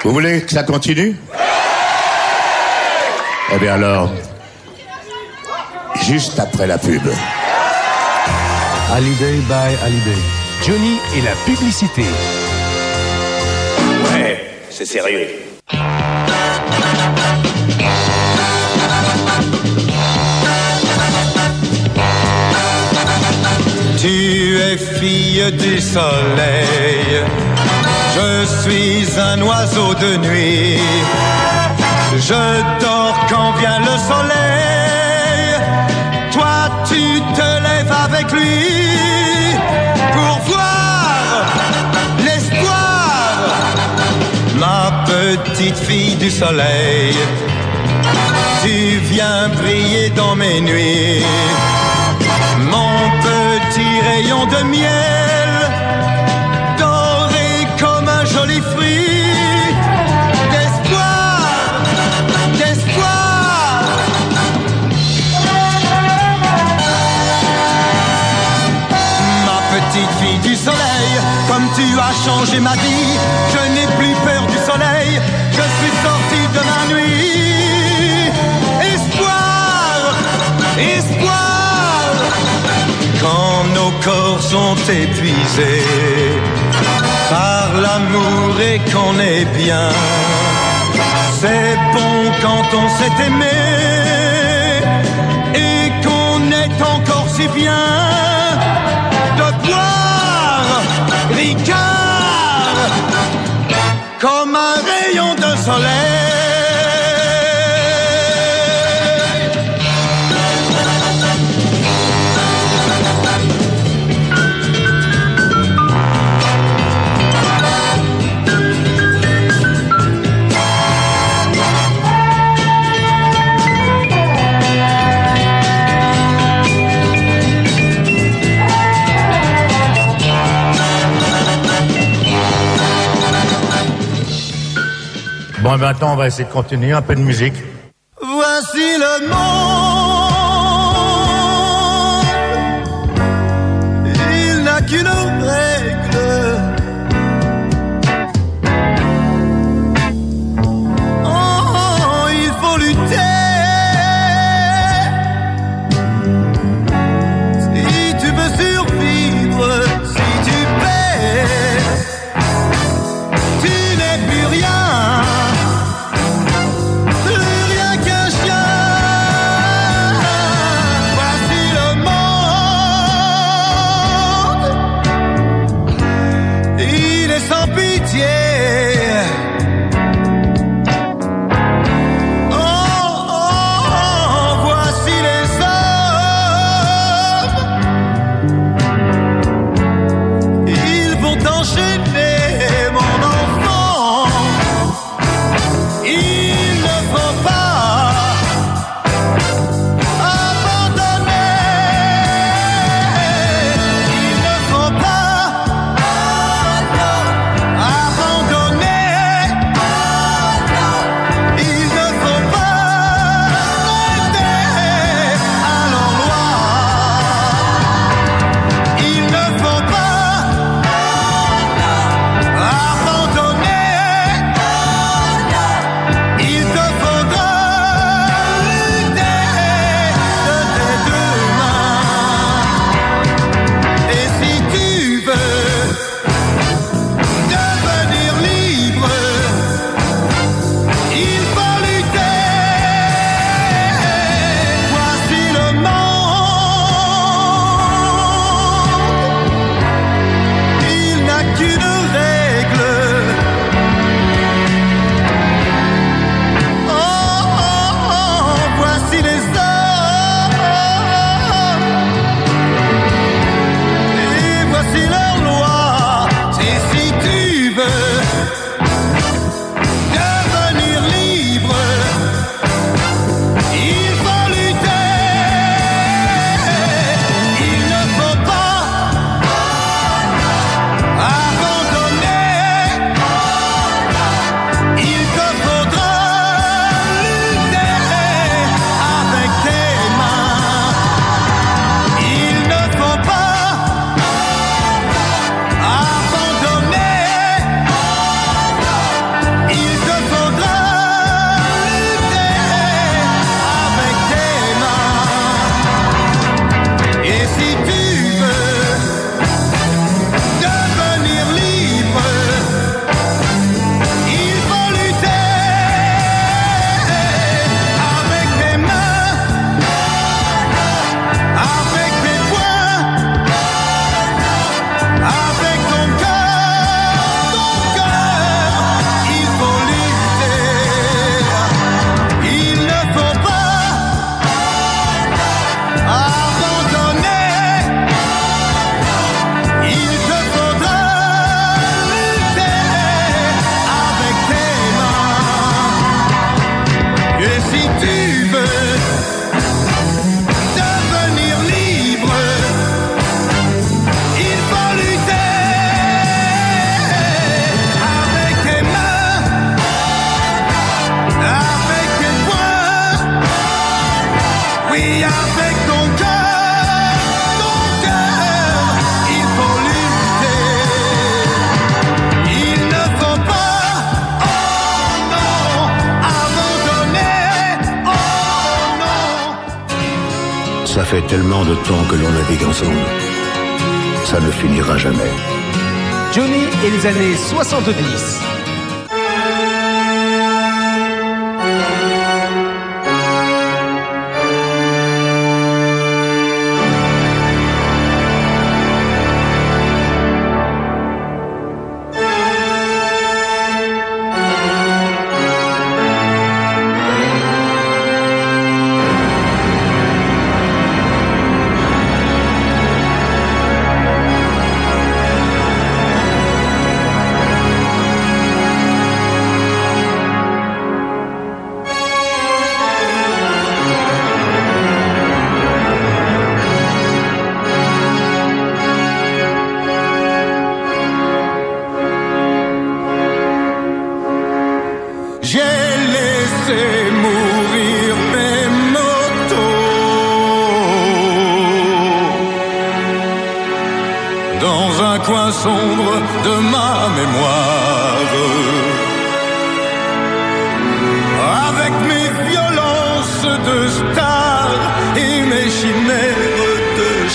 Speaker 13: Vous voulez que ça continue? Eh bien alors, juste après la pub.
Speaker 1: Holiday by Holiday.
Speaker 8: Johnny et la publicité.
Speaker 13: Ouais, c'est sérieux.
Speaker 7: Tu es fille du soleil je suis un oiseau de nuit. Je dors quand vient le soleil. Toi, tu te lèves avec lui pour voir l'espoir. Ma petite fille du soleil, tu viens briller dans mes nuits. Mon petit rayon de miel. Tu as changé ma vie. Je n'ai plus peur du soleil, je suis sorti de ma nuit. Espoir, espoir, quand nos corps sont épuisés par l'amour et qu'on est bien. C'est bon quand on s'est aimé et qu'on est encore si bien rayon
Speaker 15: Bon, maintenant, on va essayer de continuer un peu de musique.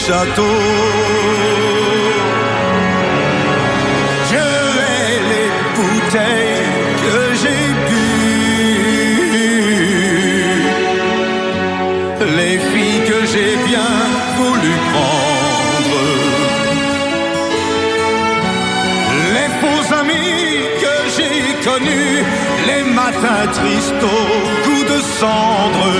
Speaker 7: Je vais les bouteilles que j'ai bu, les filles que j'ai bien voulu prendre, les faux amis que j'ai connus, les matins tristes au goût de cendre.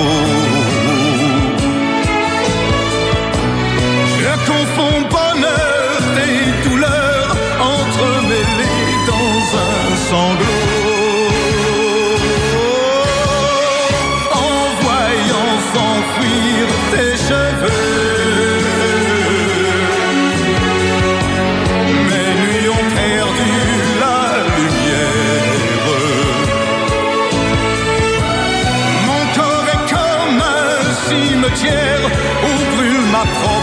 Speaker 7: Oh. cimetière où brûle ma croix.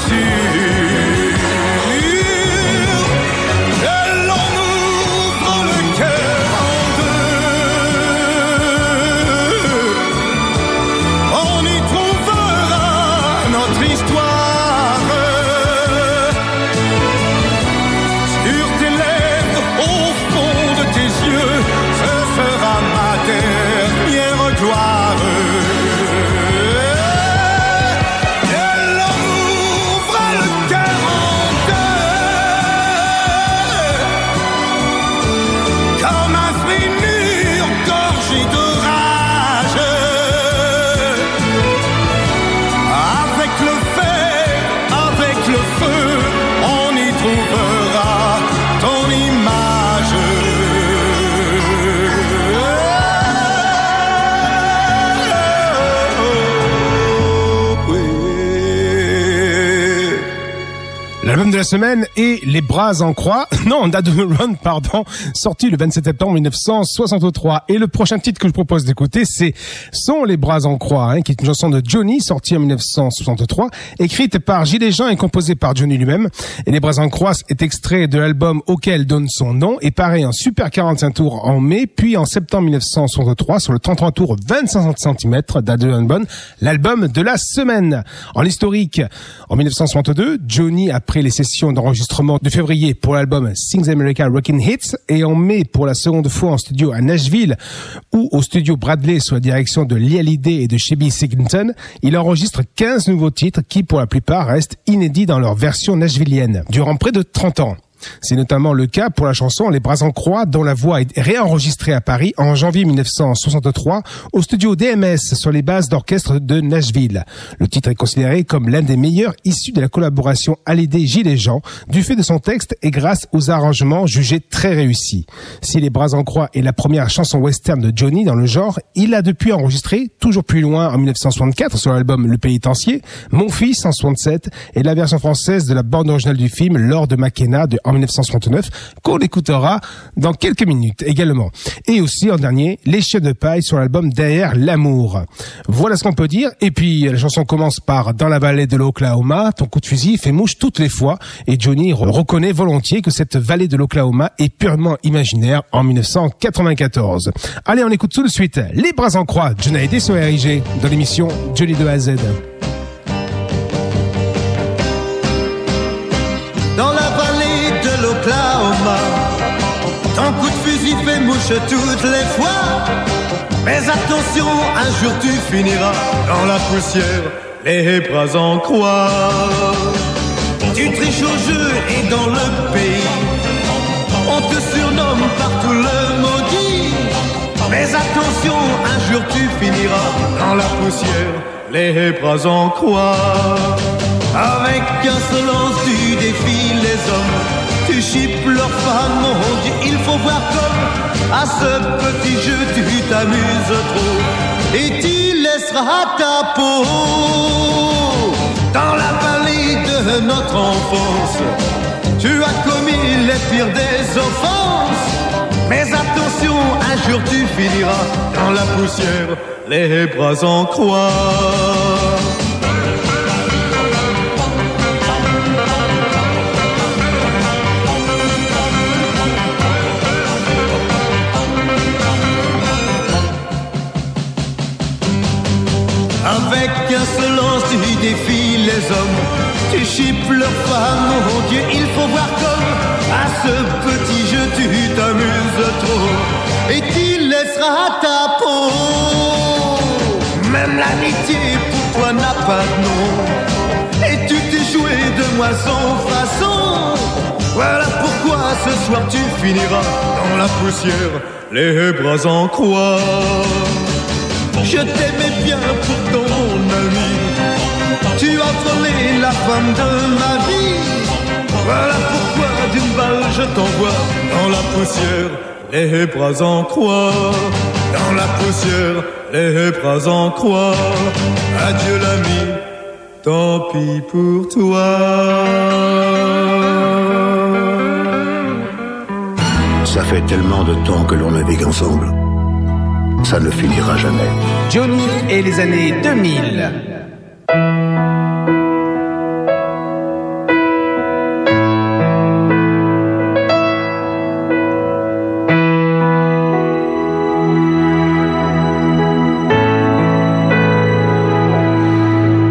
Speaker 7: esqueci. De
Speaker 8: la semaine est Les Bras en Croix. Non, Dad Run, pardon, sorti le 27 septembre 1963. Et le prochain titre que je propose d'écouter, c'est Sont les Bras en Croix, hein, qui est une chanson de Johnny, sortie en 1963, écrite par Gilles Jean et composée par Johnny lui-même. Et Les Bras en Croix est extrait de l'album auquel donne son nom et paraît en Super 45 tours en mai, puis en septembre 1963 sur le 33 tours 25 cm d'Ad Bon, l'album de la semaine. En historique, en 1962, Johnny, après les sessions d'enregistrement de février pour l'album Sings America Rockin' Hits et en mai pour la seconde fois en studio à Nashville ou au studio Bradley sous la direction de Lee Hallyday et de Shelby Siglinton, il enregistre 15 nouveaux titres qui pour la plupart restent inédits dans leur version nashvillienne durant près de 30 ans. C'est notamment le cas pour la chanson Les Bras en Croix, dont la voix est réenregistrée à Paris en janvier 1963 au studio DMS sur les bases d'orchestre de Nashville. Le titre est considéré comme l'un des meilleurs issus de la collaboration Hallyday Gilles Jean, du fait de son texte et grâce aux arrangements jugés très réussis. Si Les Bras en Croix est la première chanson western de Johnny dans le genre, il a depuis enregistré, toujours plus loin en 1964 sur l'album Le Pénitencier, Mon Fils en 67 et la version française de la bande originale du film Lors de McKenna de en 1969, qu'on écoutera dans quelques minutes également. Et aussi en dernier, Les Chiens de paille sur l'album Derrière l'amour. Voilà ce qu'on peut dire. Et puis la chanson commence par Dans la vallée de l'Oklahoma, ton coup de fusil fait mouche toutes les fois. Et Johnny reconnaît volontiers que cette vallée de l'Oklahoma est purement imaginaire en 1994. Allez, on écoute tout de suite Les bras en croix, Johnny aidé sur RIG dans l'émission Johnny de A à Z.
Speaker 7: toutes les fois. Mais attention, un jour tu finiras dans la poussière, les bras en croix. Tu triches au jeu et dans le pays, on te surnomme partout le maudit. Mais attention, un jour tu finiras dans la poussière, les bras en croix. Avec insolence tu défies les hommes, tu chippes leurs femmes, mon Dieu, il faut voir comme à ce petit jeu tu t'amuses trop et tu laisseras ta peau dans la vallée de notre enfance. Tu as commis les pires des offenses, mais attention, un jour tu finiras dans la poussière, les bras en croix. Avec insolence tu défies les hommes. Tu chippes leurs femmes, mon Dieu, il faut voir comme À ce petit jeu tu t'amuses trop. Et tu laisseras ta peau. Même l'amitié pour toi n'a pas de nom. Et tu t'es joué de moi sans façon. Voilà pourquoi ce soir tu finiras dans la poussière Les bras en croix je t'aimais bien pourtant mon ami. Tu as volé la femme de ma vie. Voilà pourquoi d'une balle je t'envoie Dans la poussière, les bras en croix. Dans la poussière, les bras en croix. Adieu l'ami, tant pis pour toi.
Speaker 11: Ça fait tellement de temps que l'on navigue ensemble. Ça ne finira jamais.
Speaker 4: Johnny et les années 2000.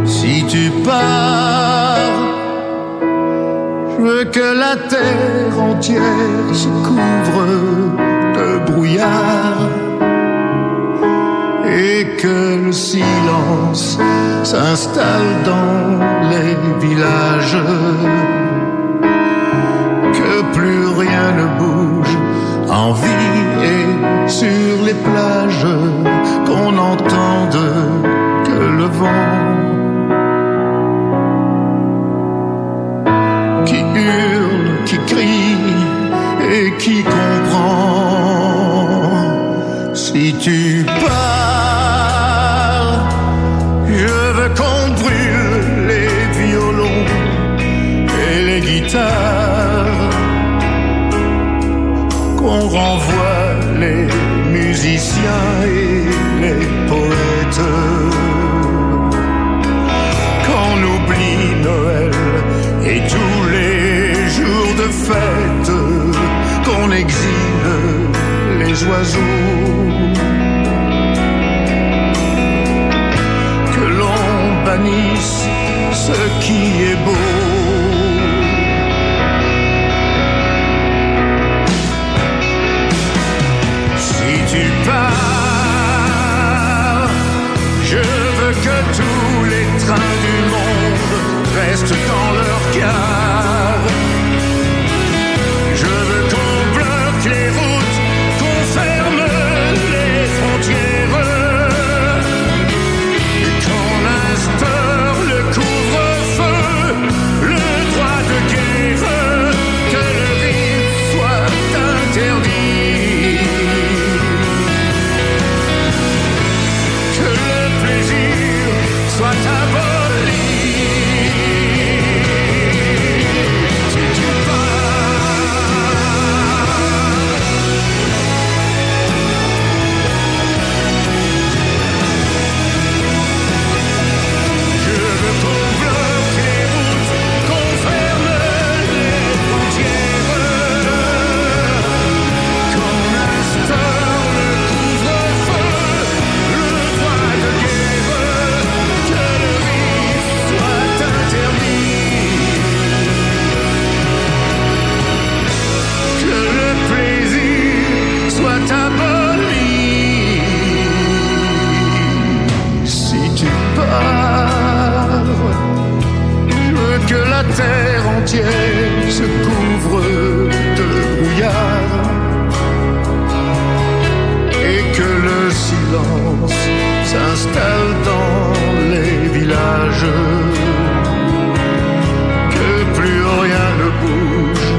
Speaker 7: Si tu pars, je veux que la terre entière se couvre de brouillard et que le silence s'installe dans les villages, que plus rien ne bouge en vie et sur les plages, qu'on n'entende que le vent qui hurle, qui crie et qui comprend. Si tu pars,
Speaker 6: Que l'on bannisse ce qui est beau. Si tu pars, je veux que tous les trains du monde restent dans leur gare. Terre entière se couvre de brouillard. Et que le silence s'installe dans les villages, que plus rien ne bouge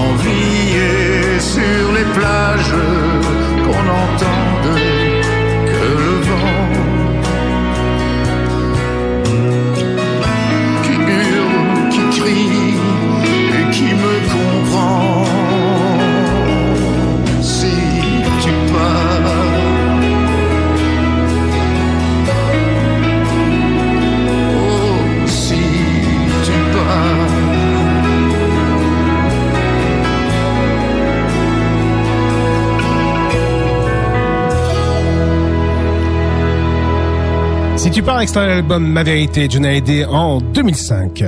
Speaker 6: en vie et sur les plages, qu'on n'entende tu pars
Speaker 8: extrait l'album Ma Vérité, John Hallyday en 2005.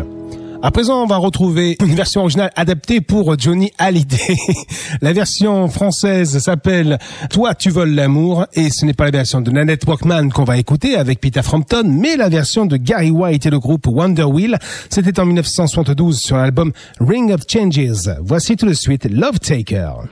Speaker 8: À présent, on va retrouver une version originale adaptée pour Johnny Hallyday. la version française s'appelle Toi tu voles l'amour et ce n'est pas la version de Nanette Walkman qu'on va écouter avec Peter Frampton, mais la version de Gary White et le groupe Wonder Wheel. C'était en 1972 sur l'album Ring of Changes. Voici tout de suite Love Taker.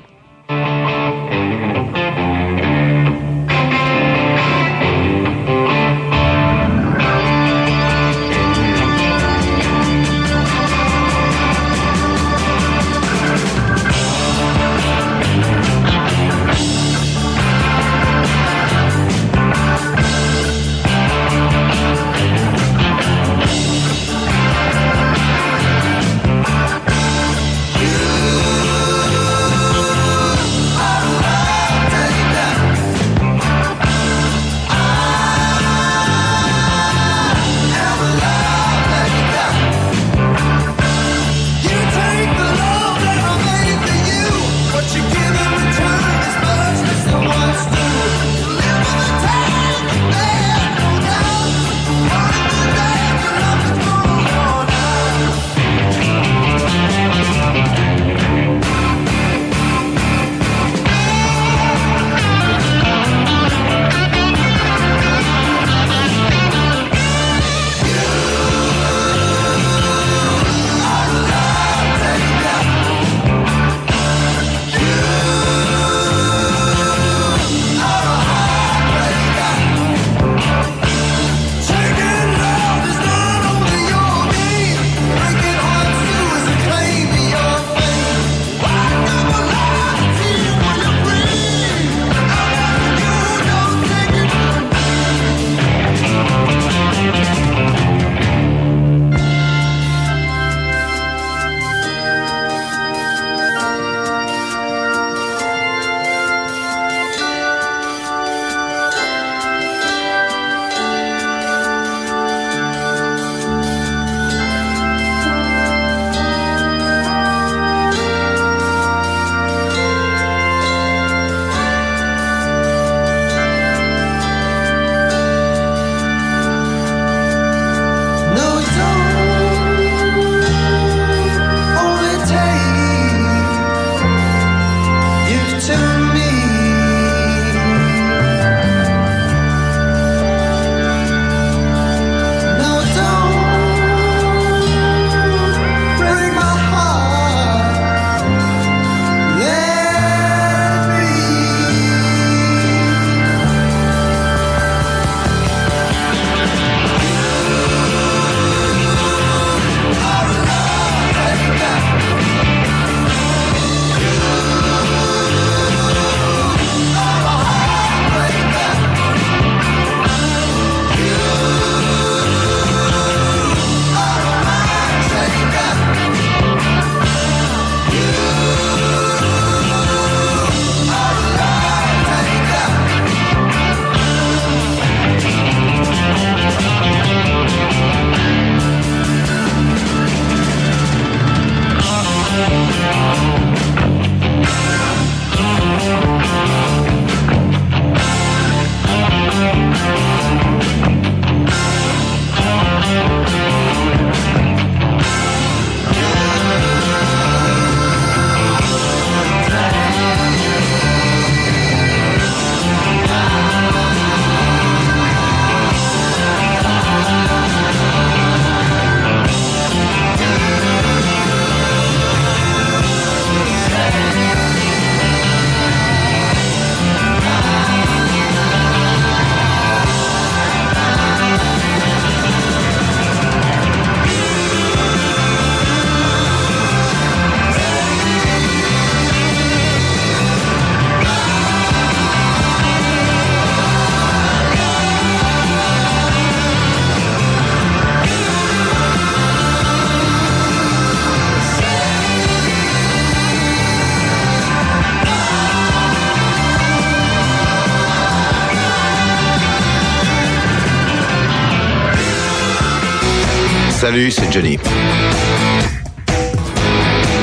Speaker 14: Salut, c'est Johnny.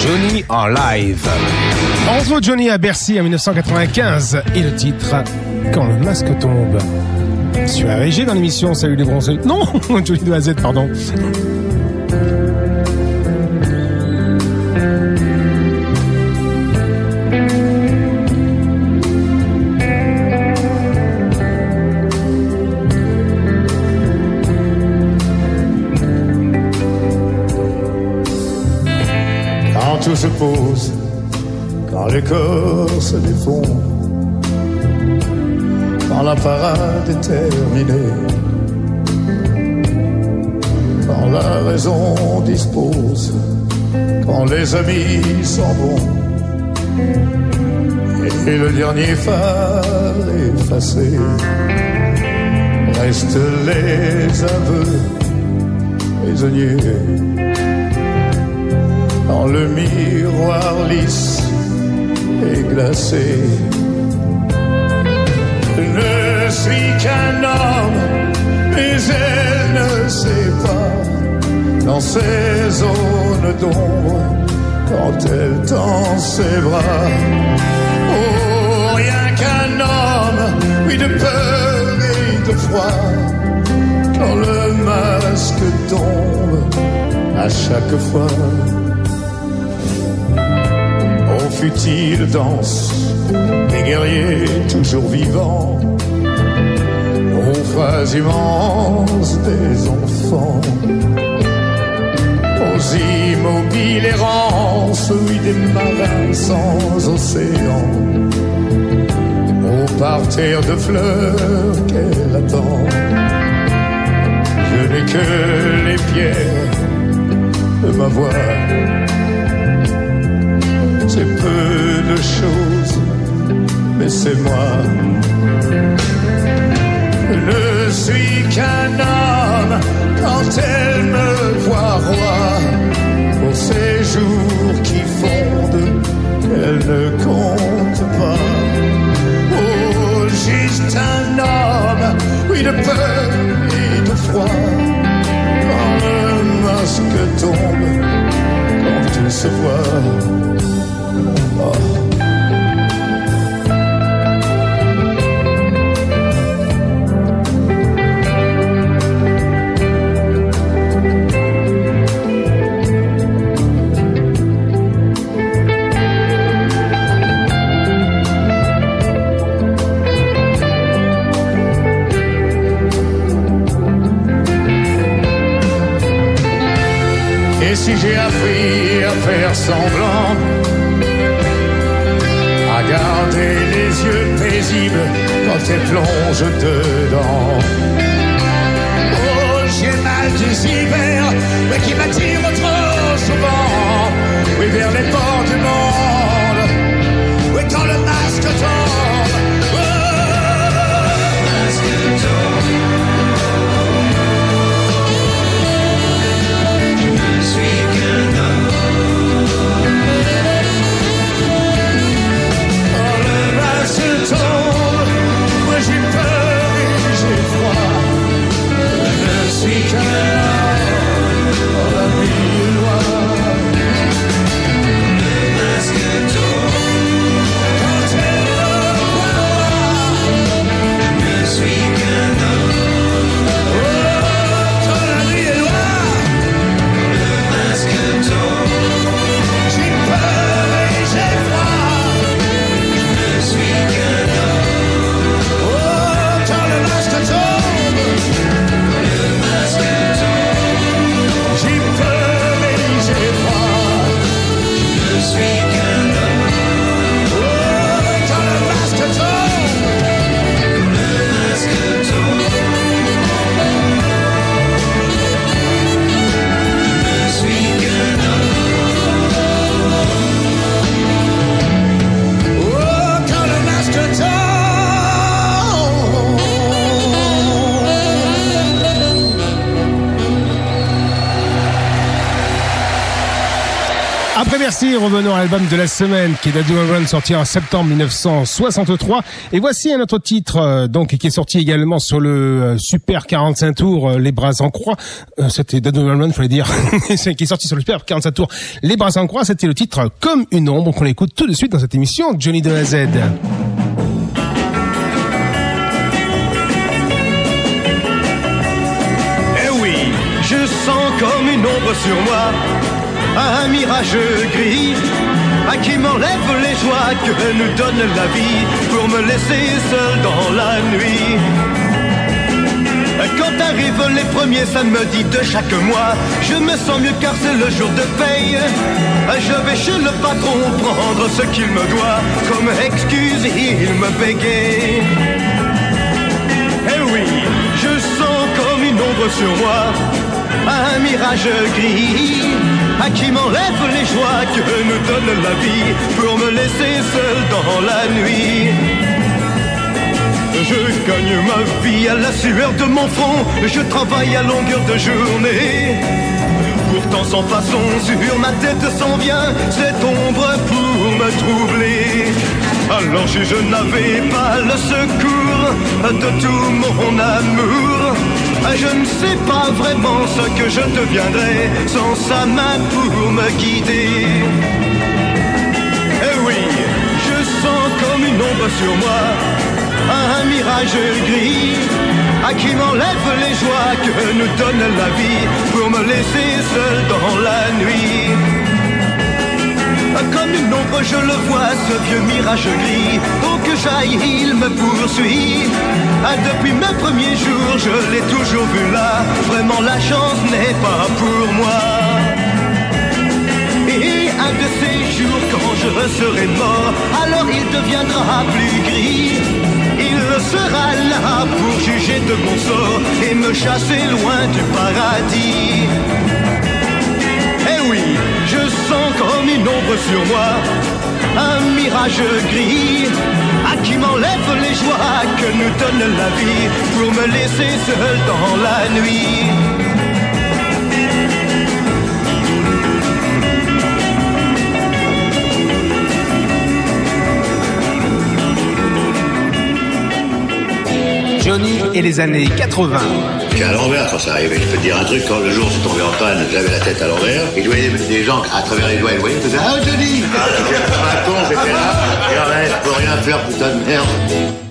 Speaker 8: Johnny en live. On retrouve Johnny à Bercy en 1995 et le titre Quand le masque tombe. Sur RG dans l'émission Salut les bronzés. Non, Johnny de la Z, pardon.
Speaker 6: Corps se défont, quand la parade est terminée, quand la raison dispose, quand les amis s'en vont, et le dernier phare effacé, restent les aveux prisonniers. Dans le miroir lisse et glacé. Ne suis qu'un homme, mais elle ne sait pas dans ces zones d'ombre quand elle tend ses bras. Oh, rien qu'un homme, oui, de peur et de froid quand le masque tombe à chaque fois. Aux futiles danses des guerriers toujours vivants, aux phrases immenses des enfants, aux immobiles errances, oui, des marins sans océan, au parterre de fleurs qu'elle attend. Je n'ai que les pierres de ma voix. C'est peu de choses, mais c'est moi. Ne suis qu'un homme quand elle me voit roi. Pour ces jours qui fondent, elle ne compte pas. Oh, juste un homme, oui, de peur et de froid. Quand le masque tombe, quand tout se voit. Et si j'ai appris à faire semblant, à garder les yeux paisibles quand elle plonge dedans. Oh, j'ai mal des hivers, mais qui m'attirent trop souvent. Oui, vers les bords du monde.
Speaker 8: De la semaine qui est One Run sorti en septembre 1963 et voici un autre titre euh, donc qui est sorti également sur le euh, Super 45 tours euh, Les Bras en Croix. Euh, c'était One Run fallait dire. Qui est sorti sur le Super 45 tours Les Bras en Croix. C'était le titre Comme une ombre. Qu'on écoute tout de suite dans cette émission Johnny de la Z.
Speaker 7: Eh je sens comme une ombre sur moi, un mirage gris, à qui m'enlève les joies que nous donne la vie pour me laisser seul dans la nuit. Quand arrivent les premiers samedis de chaque mois, je me sens mieux car c'est le jour de paye. Je vais chez le patron prendre ce qu'il me doit, comme excuse il me bégaye. Eh oui, je sens comme une ombre sur moi, un mirage gris, à qui m'enlève les joies que nous donne la vie pour me laisser seul dans la nuit. Je gagne ma vie à la sueur de mon front, je travaille à longueur de journée. Pourtant sans façon, sur ma tête s'en vient cette ombre pour me troubler. Alors si je n'avais pas le secours de tout mon amour, je ne sais pas vraiment ce que je deviendrais sans sa main pour me guider. Eh oui, je sens comme une ombre sur moi, un mirage gris, à qui m'enlève les joies que nous donne la vie pour me laisser seul dans la nuit. Comme une ombre, je le vois, ce vieux mirage gris. Où que j'aille, il me poursuit. Ah, depuis mes premiers jours, je l'ai toujours vu là. Vraiment, la chance n'est pas pour moi. Et un de ces jours, quand je serai mort, alors il deviendra plus gris. Il sera là pour juger de mon sort et me chasser loin du paradis. Eh oui, comme une ombre sur moi, un mirage gris, à qui m'enlève les joies que nous donne la vie pour me laisser seul dans la nuit.
Speaker 16: Johnny et les années 80.
Speaker 6: C'est à l'envers quand ça arrivait. Je peux te dire un truc, quand le jour c'est tombé en panne, j'avais la tête à l'envers, et je voyais des, gens à travers les doigts, ils voyaient, ils faisaient Ah, Johnny Ah, j'étais un con, j'étais là, et je peux rien faire, putain de merde.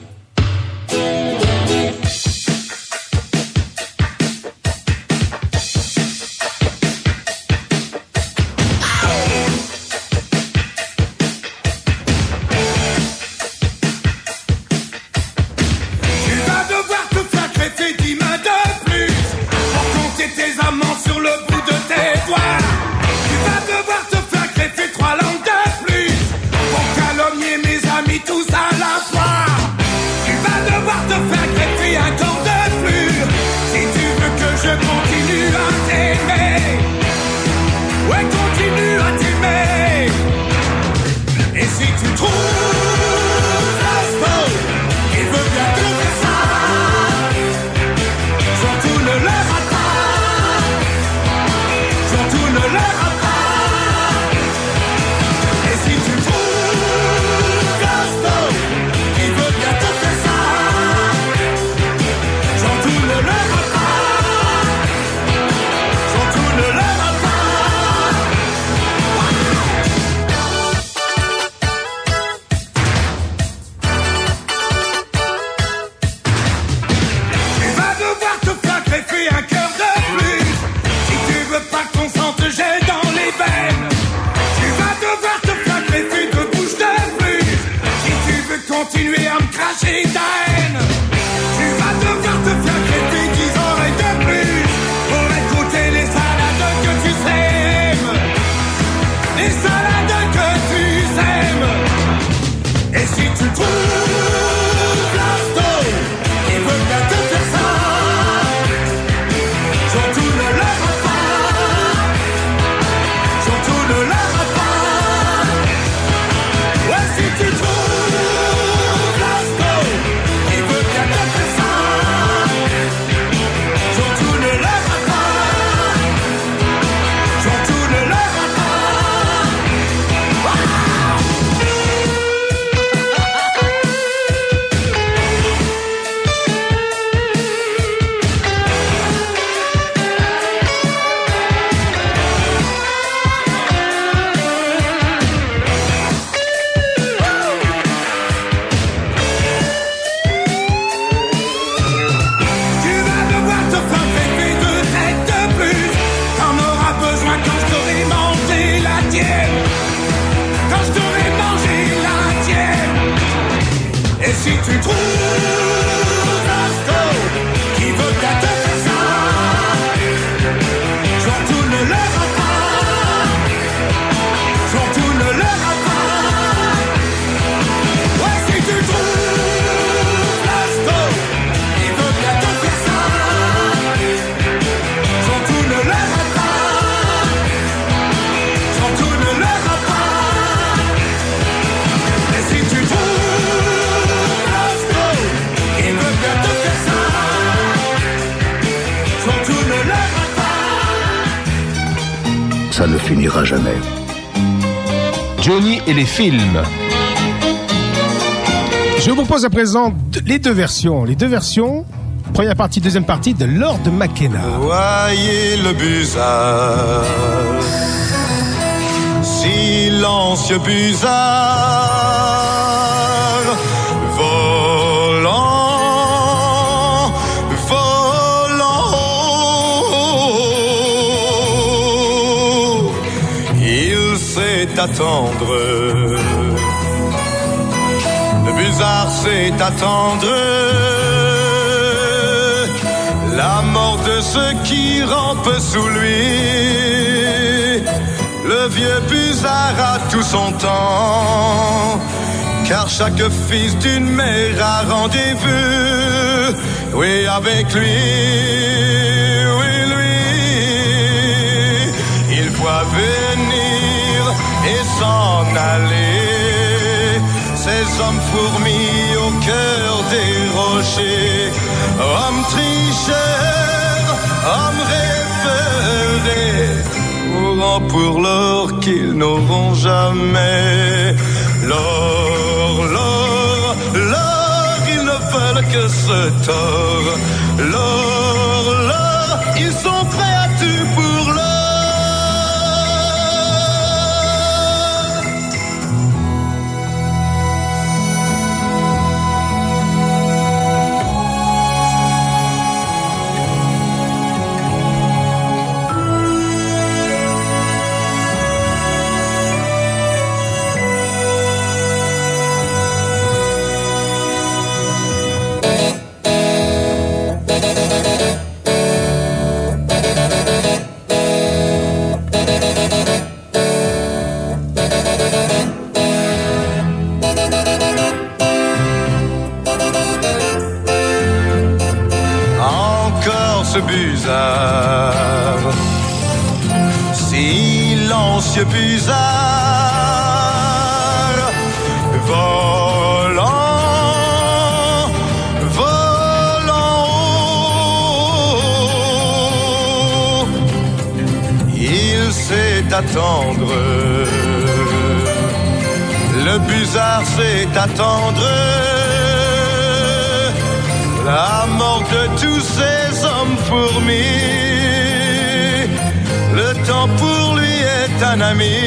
Speaker 17: Je
Speaker 8: vous propose à présent les deux versions. Les deux versions, première partie, deuxième partie de Lord McKenna.
Speaker 7: Voyez le busard, silencieux busard, volant, volant. Il sait attendre, sait attendre la mort de ceux qui rampent sous lui. Le vieux Busard a tout son temps, car chaque fils d'une mère a rendez-vous. Oui, avec lui, oui, lui, il voit venir et s'en aller. Ces hommes fourmis cœur des rochers, hommes tricheurs, hommes référés, mourant pour l'or qu'ils n'auront jamais. L'or, l'or, l'or, ils ne veulent que ce tort. L'or, silencieux busard, volant, volant haut. Il sait attendre, le busard sait attendre la mort de tous ces hommes fourmis. Un ami,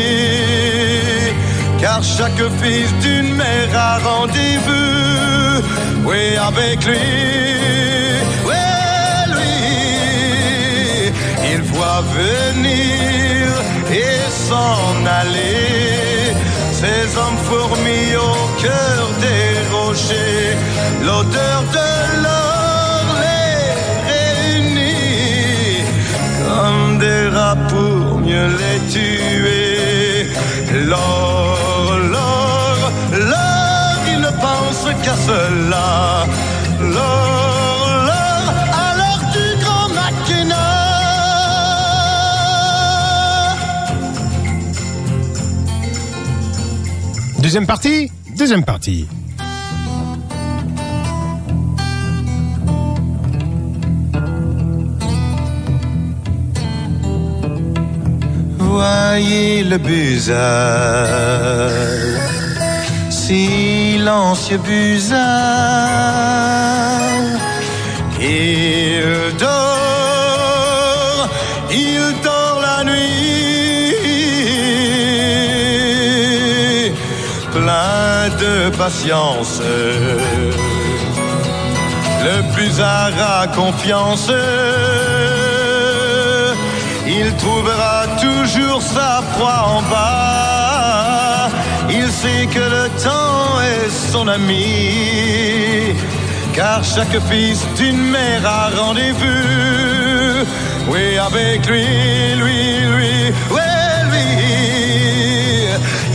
Speaker 7: car chaque fils d'une mère a rendez-vous. Oui, avec lui, oui, lui, il voit venir et s'en aller. Ces hommes fourmis au cœur des rochers, l'odeur de l'or les réunit comme des rats les tuer. L'or, l'or, l'or, il ne pense qu'à cela. L'or, l'or, alors du grand Mackinac.
Speaker 8: Deuxième partie Deuxième partie.
Speaker 7: Voyez le busard, silencieux busard, il dort, il dort la nuit, plein de patience. Le busard a confiance. Il trouvera proie en bas. Il sait que le temps est son ami, car chaque fils d'une mère a rendez-vous. Oui, avec lui, lui, lui, oui, lui.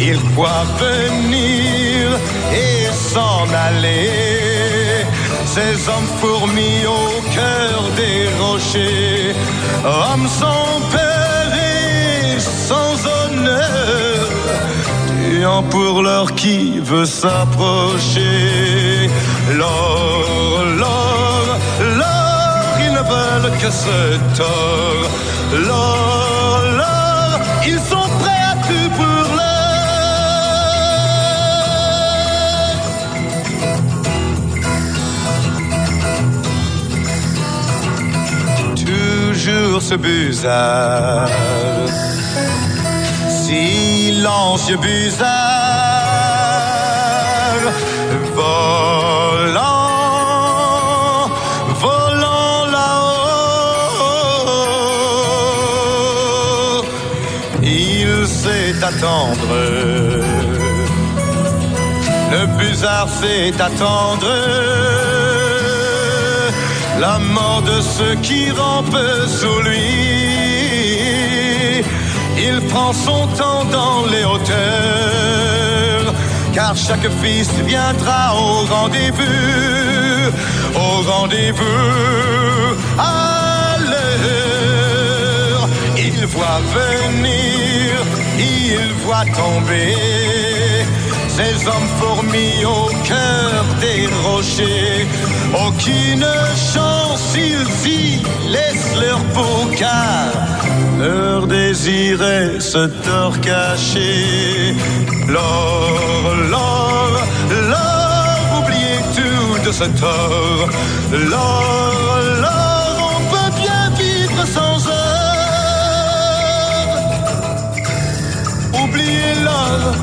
Speaker 7: Il croit venir et s'en aller. Ces hommes fourmis au cœur des rochers, hommes sans peur et sans honneur, tuant pour l'or qui veut s'approcher. L'or, l'or, l'or, ils ne
Speaker 2: veulent que se tord. L'or, l'or, ils sont prêts à tout pour l'or. Toujours ce busard, silencieux busard, volant, volant là-haut. Il sait attendre, le busard sait attendre. La mort de ceux qui rampent sous lui. Il prend son temps dans les hauteurs, car chaque fils viendra au rendez-vous, au rendez-vous à l'heure. Il voit venir, il voit tomber ces hommes fourmis au cœur des rochers. Aucune chance, ils y laissent leur peau car leur désir est ce tort caché. L'or, l'or, l'or, oubliez tout de ce tort. L'or, l'or, on peut bien vivre sans or. Oubliez l'or.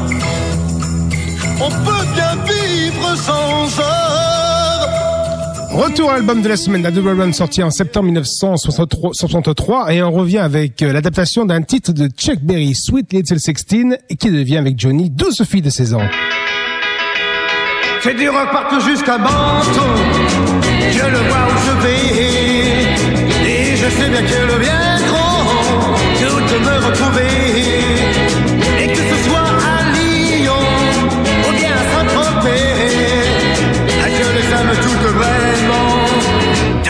Speaker 2: On peut bien vivre sans or.
Speaker 8: Retour à l'album de la semaine, la Double Run sorti en septembre 1963 et on revient avec euh, l'adaptation d'un titre de Chuck Berry, Sweet Little Sixteen, qui devient avec Johnny 12 filles de 16 ans.
Speaker 7: C'est du rock partout jusqu'à Menton. Je le vois où je vais. Et je sais bien que viendront toutes me retrouver.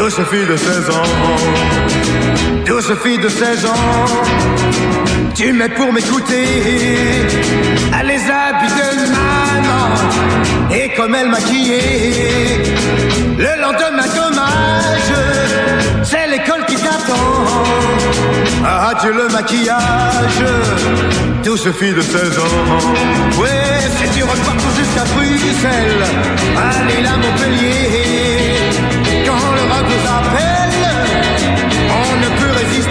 Speaker 7: Douce fille de 16 ans. Douce fille de 16 ans. Tu m'aides pour m'écouter. À les habits de maman. Et comme elle maquillait. Le lendemain, dommage. C'est l'école qui t'attend. Ah, Dieu, le maquillage. Douce fille de 16 ans. Ouais, c'est du partout jusqu'à Bruxelles. Allez là, Montpellier.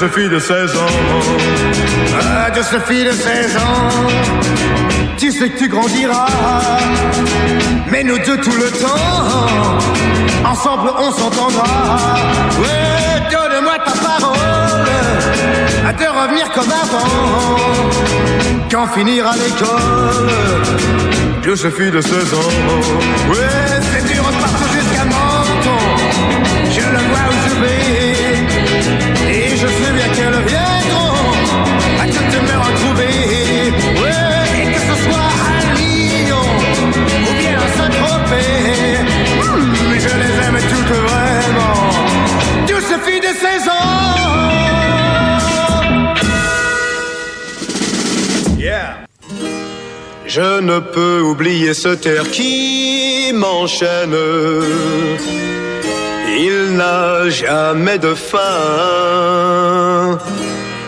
Speaker 2: Douce fille de 16 ans.
Speaker 7: Ah, ce fille de 16 ans Tu sais que tu grandiras. Mais nous deux tout le temps Ensemble on s'entendra. Ouais, donne-moi ta parole. À te revenir comme avant. Quand finira l'école
Speaker 2: Douce fille de 16 ans.
Speaker 7: Ouais, c'est du rock Je
Speaker 2: ne peux oublier ce terre qui m'enchaîne. Il n'a jamais de fin.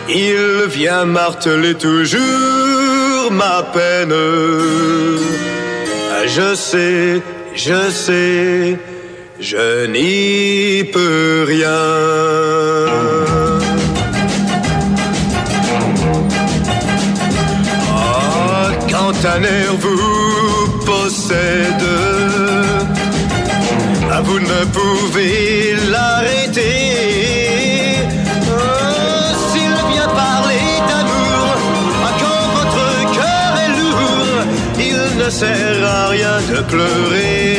Speaker 2: Il vient marteler toujours ma peine. Je sais, je sais, je n'y peux rien.
Speaker 7: Air vous possède, ah, vous ne pouvez l'arrêter. Oh, S'il vient parler d'amour, ah, quand votre cœur est lourd, il ne sert à rien de pleurer.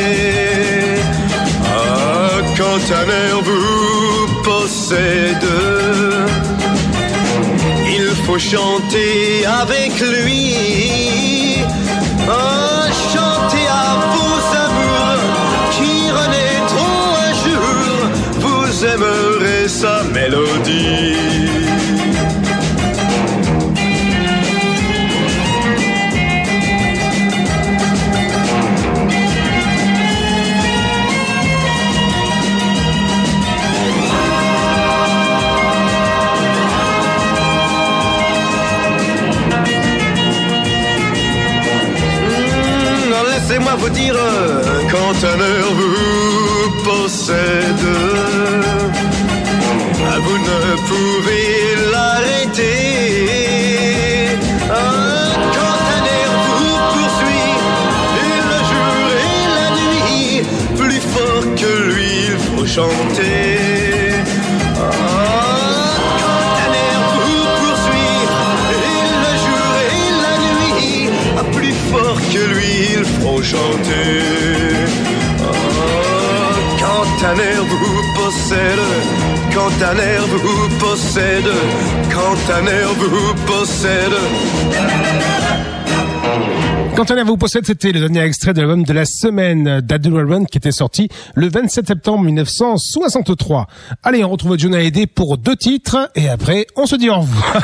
Speaker 7: Ah, quand un air vous possède, il faut chanter avec lui. Mélodie. Hmm, Laissez-moi vous dire, euh, quand un heure vous possède, ne pouvez l'arrêter. Quand un air vous poursuit, et le jour et la nuit, plus fort que lui, il faut chanter. Quand un air vous poursuit, et le jour et la nuit, plus fort que lui, il faut chanter. Un air vous possède, quand un air vous possède, quand un air vous possède.
Speaker 8: Quand on vous possède, c'était le dernier extrait de l'album de la semaine d'Abdul Run qui était sorti le 27 septembre 1963. Allez, on retrouve John Hallyday pour deux titres et après, on se dit au revoir.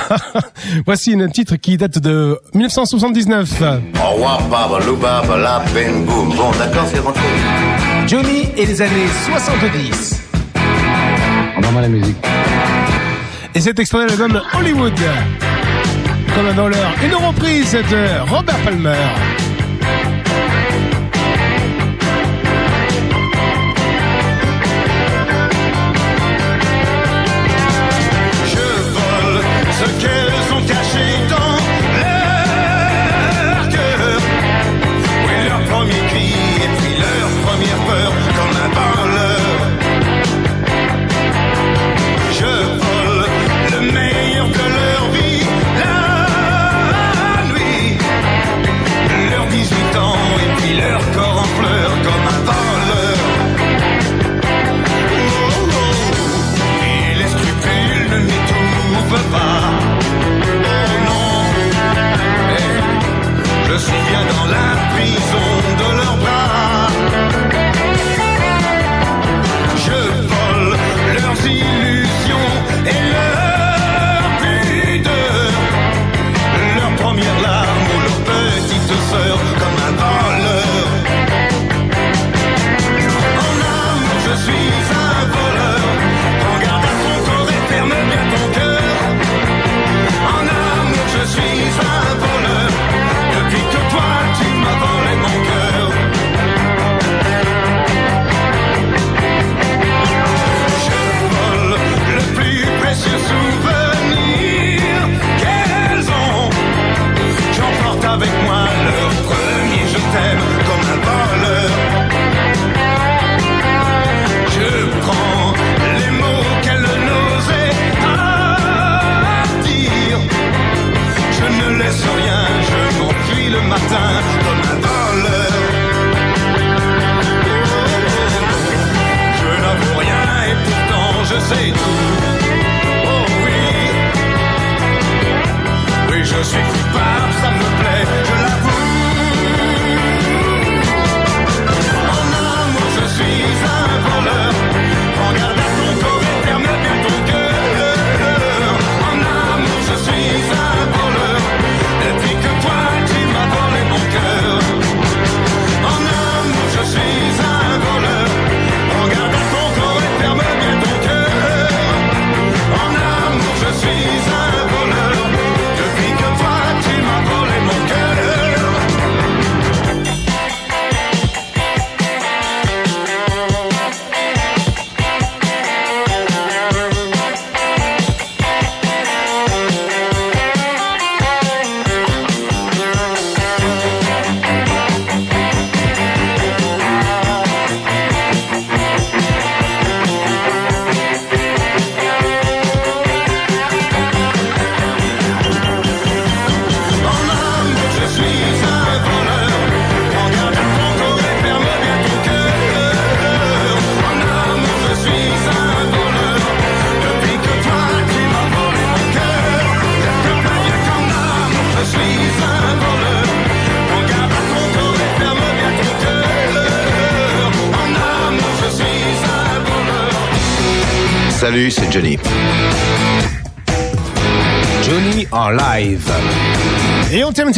Speaker 8: Voici un titre qui date de 1979.
Speaker 11: Au revoir, baba, loubaba, la bing, boum. Bon, d'accord, c'est rentré.
Speaker 18: Johnny et les années 70.
Speaker 1: Va la musique.
Speaker 8: Et cet extrait de l'album Hollywood. Comme un voleur, une reprise de Robert Palmer.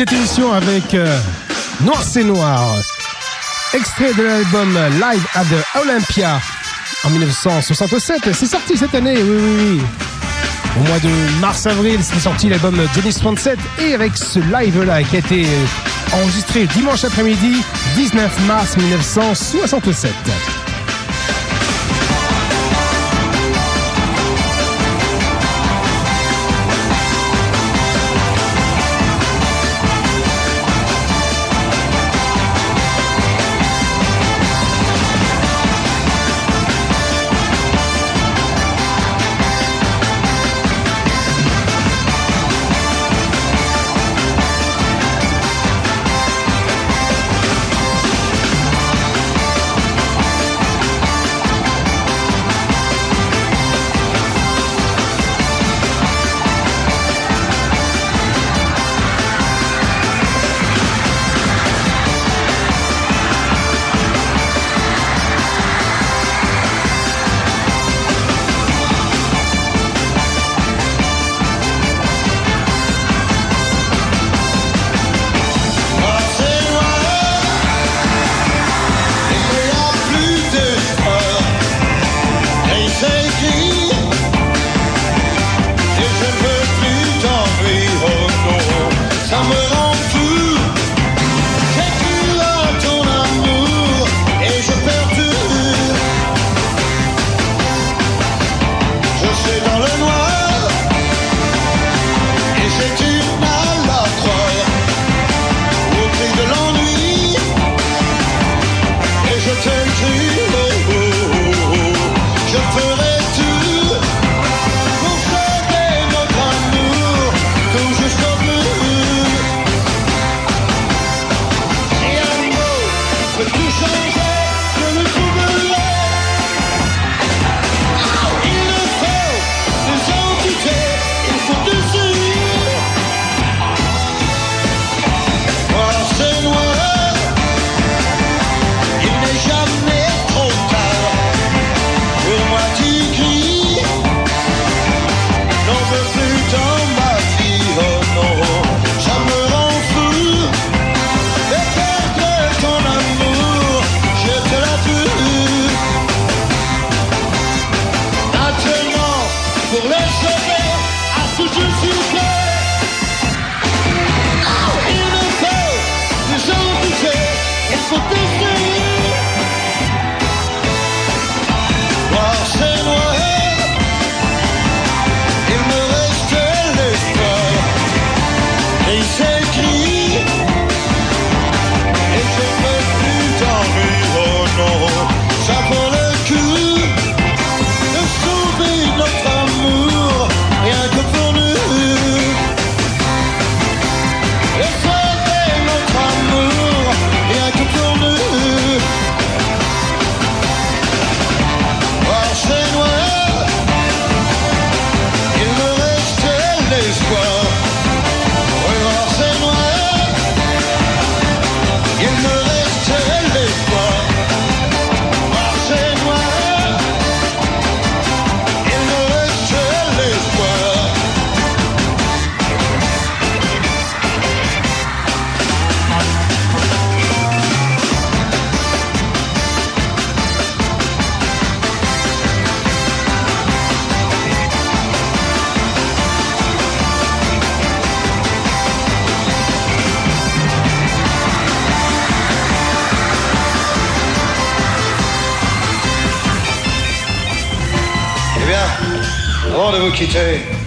Speaker 7: Cette émission avec euh, Noir c'est Noir. Extrait de l'album Live at the Olympia en 1967. C'est sorti cette année, oui, oui, oui. Au mois de mars-avril, c'est sorti l'album Johnny 67 et avec ce live-là qui a été enregistré dimanche après-midi, 19 mars 1967.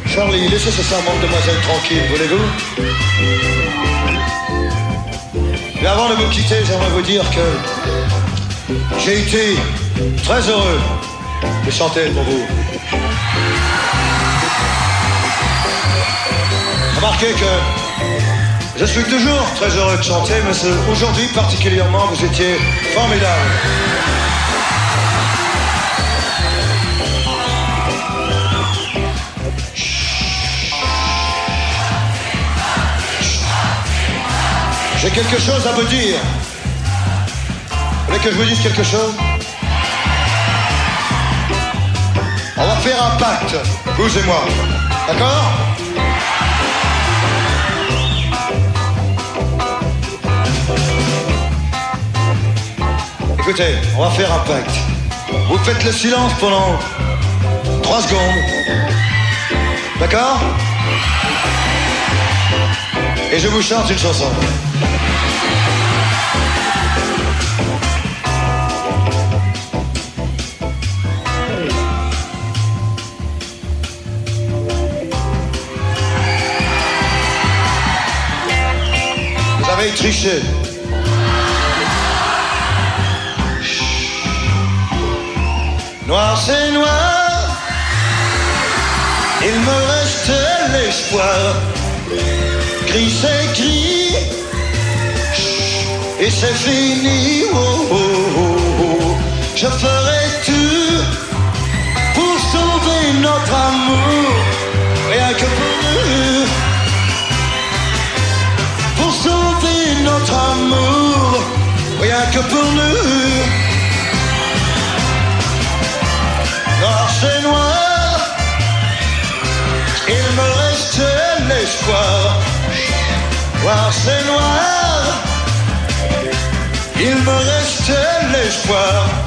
Speaker 19: Charlie, laissez ce charmante demoiselle tranquille, voulez-vous Mais avant de vous quitter, j'aimerais vous dire que j'ai été très heureux de chanter pour vous. Remarquez que je suis toujours très heureux de chanter, mais aujourd'hui particulièrement, vous étiez formidable. J'ai quelque chose à vous dire. Vous voulez que je vous dise quelque chose?
Speaker 7: On va faire un pacte, vous et moi. D'accord? Écoutez, on va faire un pacte. Vous faites le silence pendant 3 secondes. D'accord? Et je vous chante une chanson. Triché. Noir c'est noir, il me reste l'espoir. Gris c'est gris, et c'est fini. Oh, oh, oh, oh. Je ferai tout pour sauver notre amour, rien que pour nous. Pour sauver notre amour, rien que pour nous. Noir c'est noir, il me reste l'espoir. Noir c'est noir, il me reste l'espoir.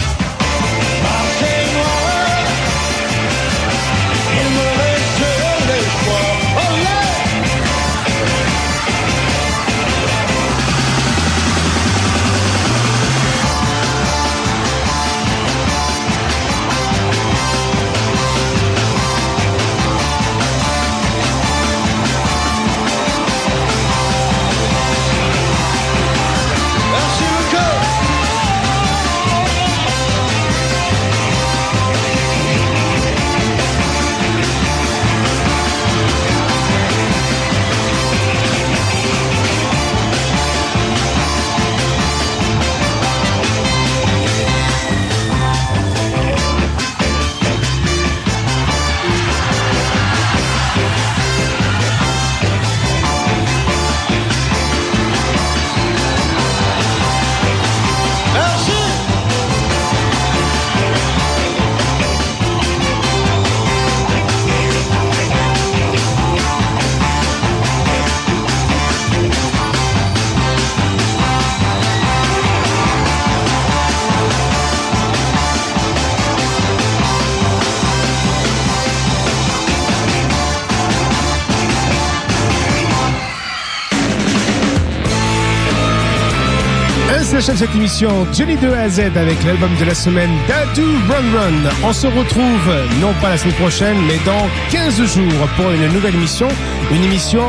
Speaker 8: Ainsi s'achève cette émission Johnny 2 à Z avec l'album de la semaine Dadu Run Run. On se retrouve non pas la semaine prochaine mais dans 15 jours pour une nouvelle émission, une émission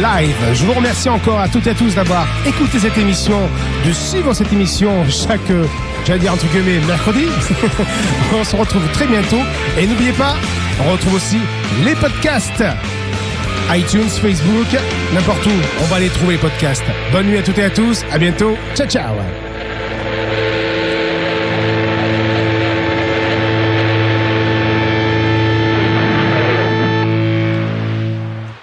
Speaker 8: live. Je vous remercie encore à toutes et à tous d'avoir écouté cette émission, de suivre cette émission chaque, j'allais dire entre guillemets, mercredi. on se retrouve très bientôt et n'oubliez pas, on retrouve aussi les podcasts iTunes, Facebook, n'importe où. On va aller trouver les podcasts. Bonne nuit à toutes et à tous. À bientôt. Ciao, ciao.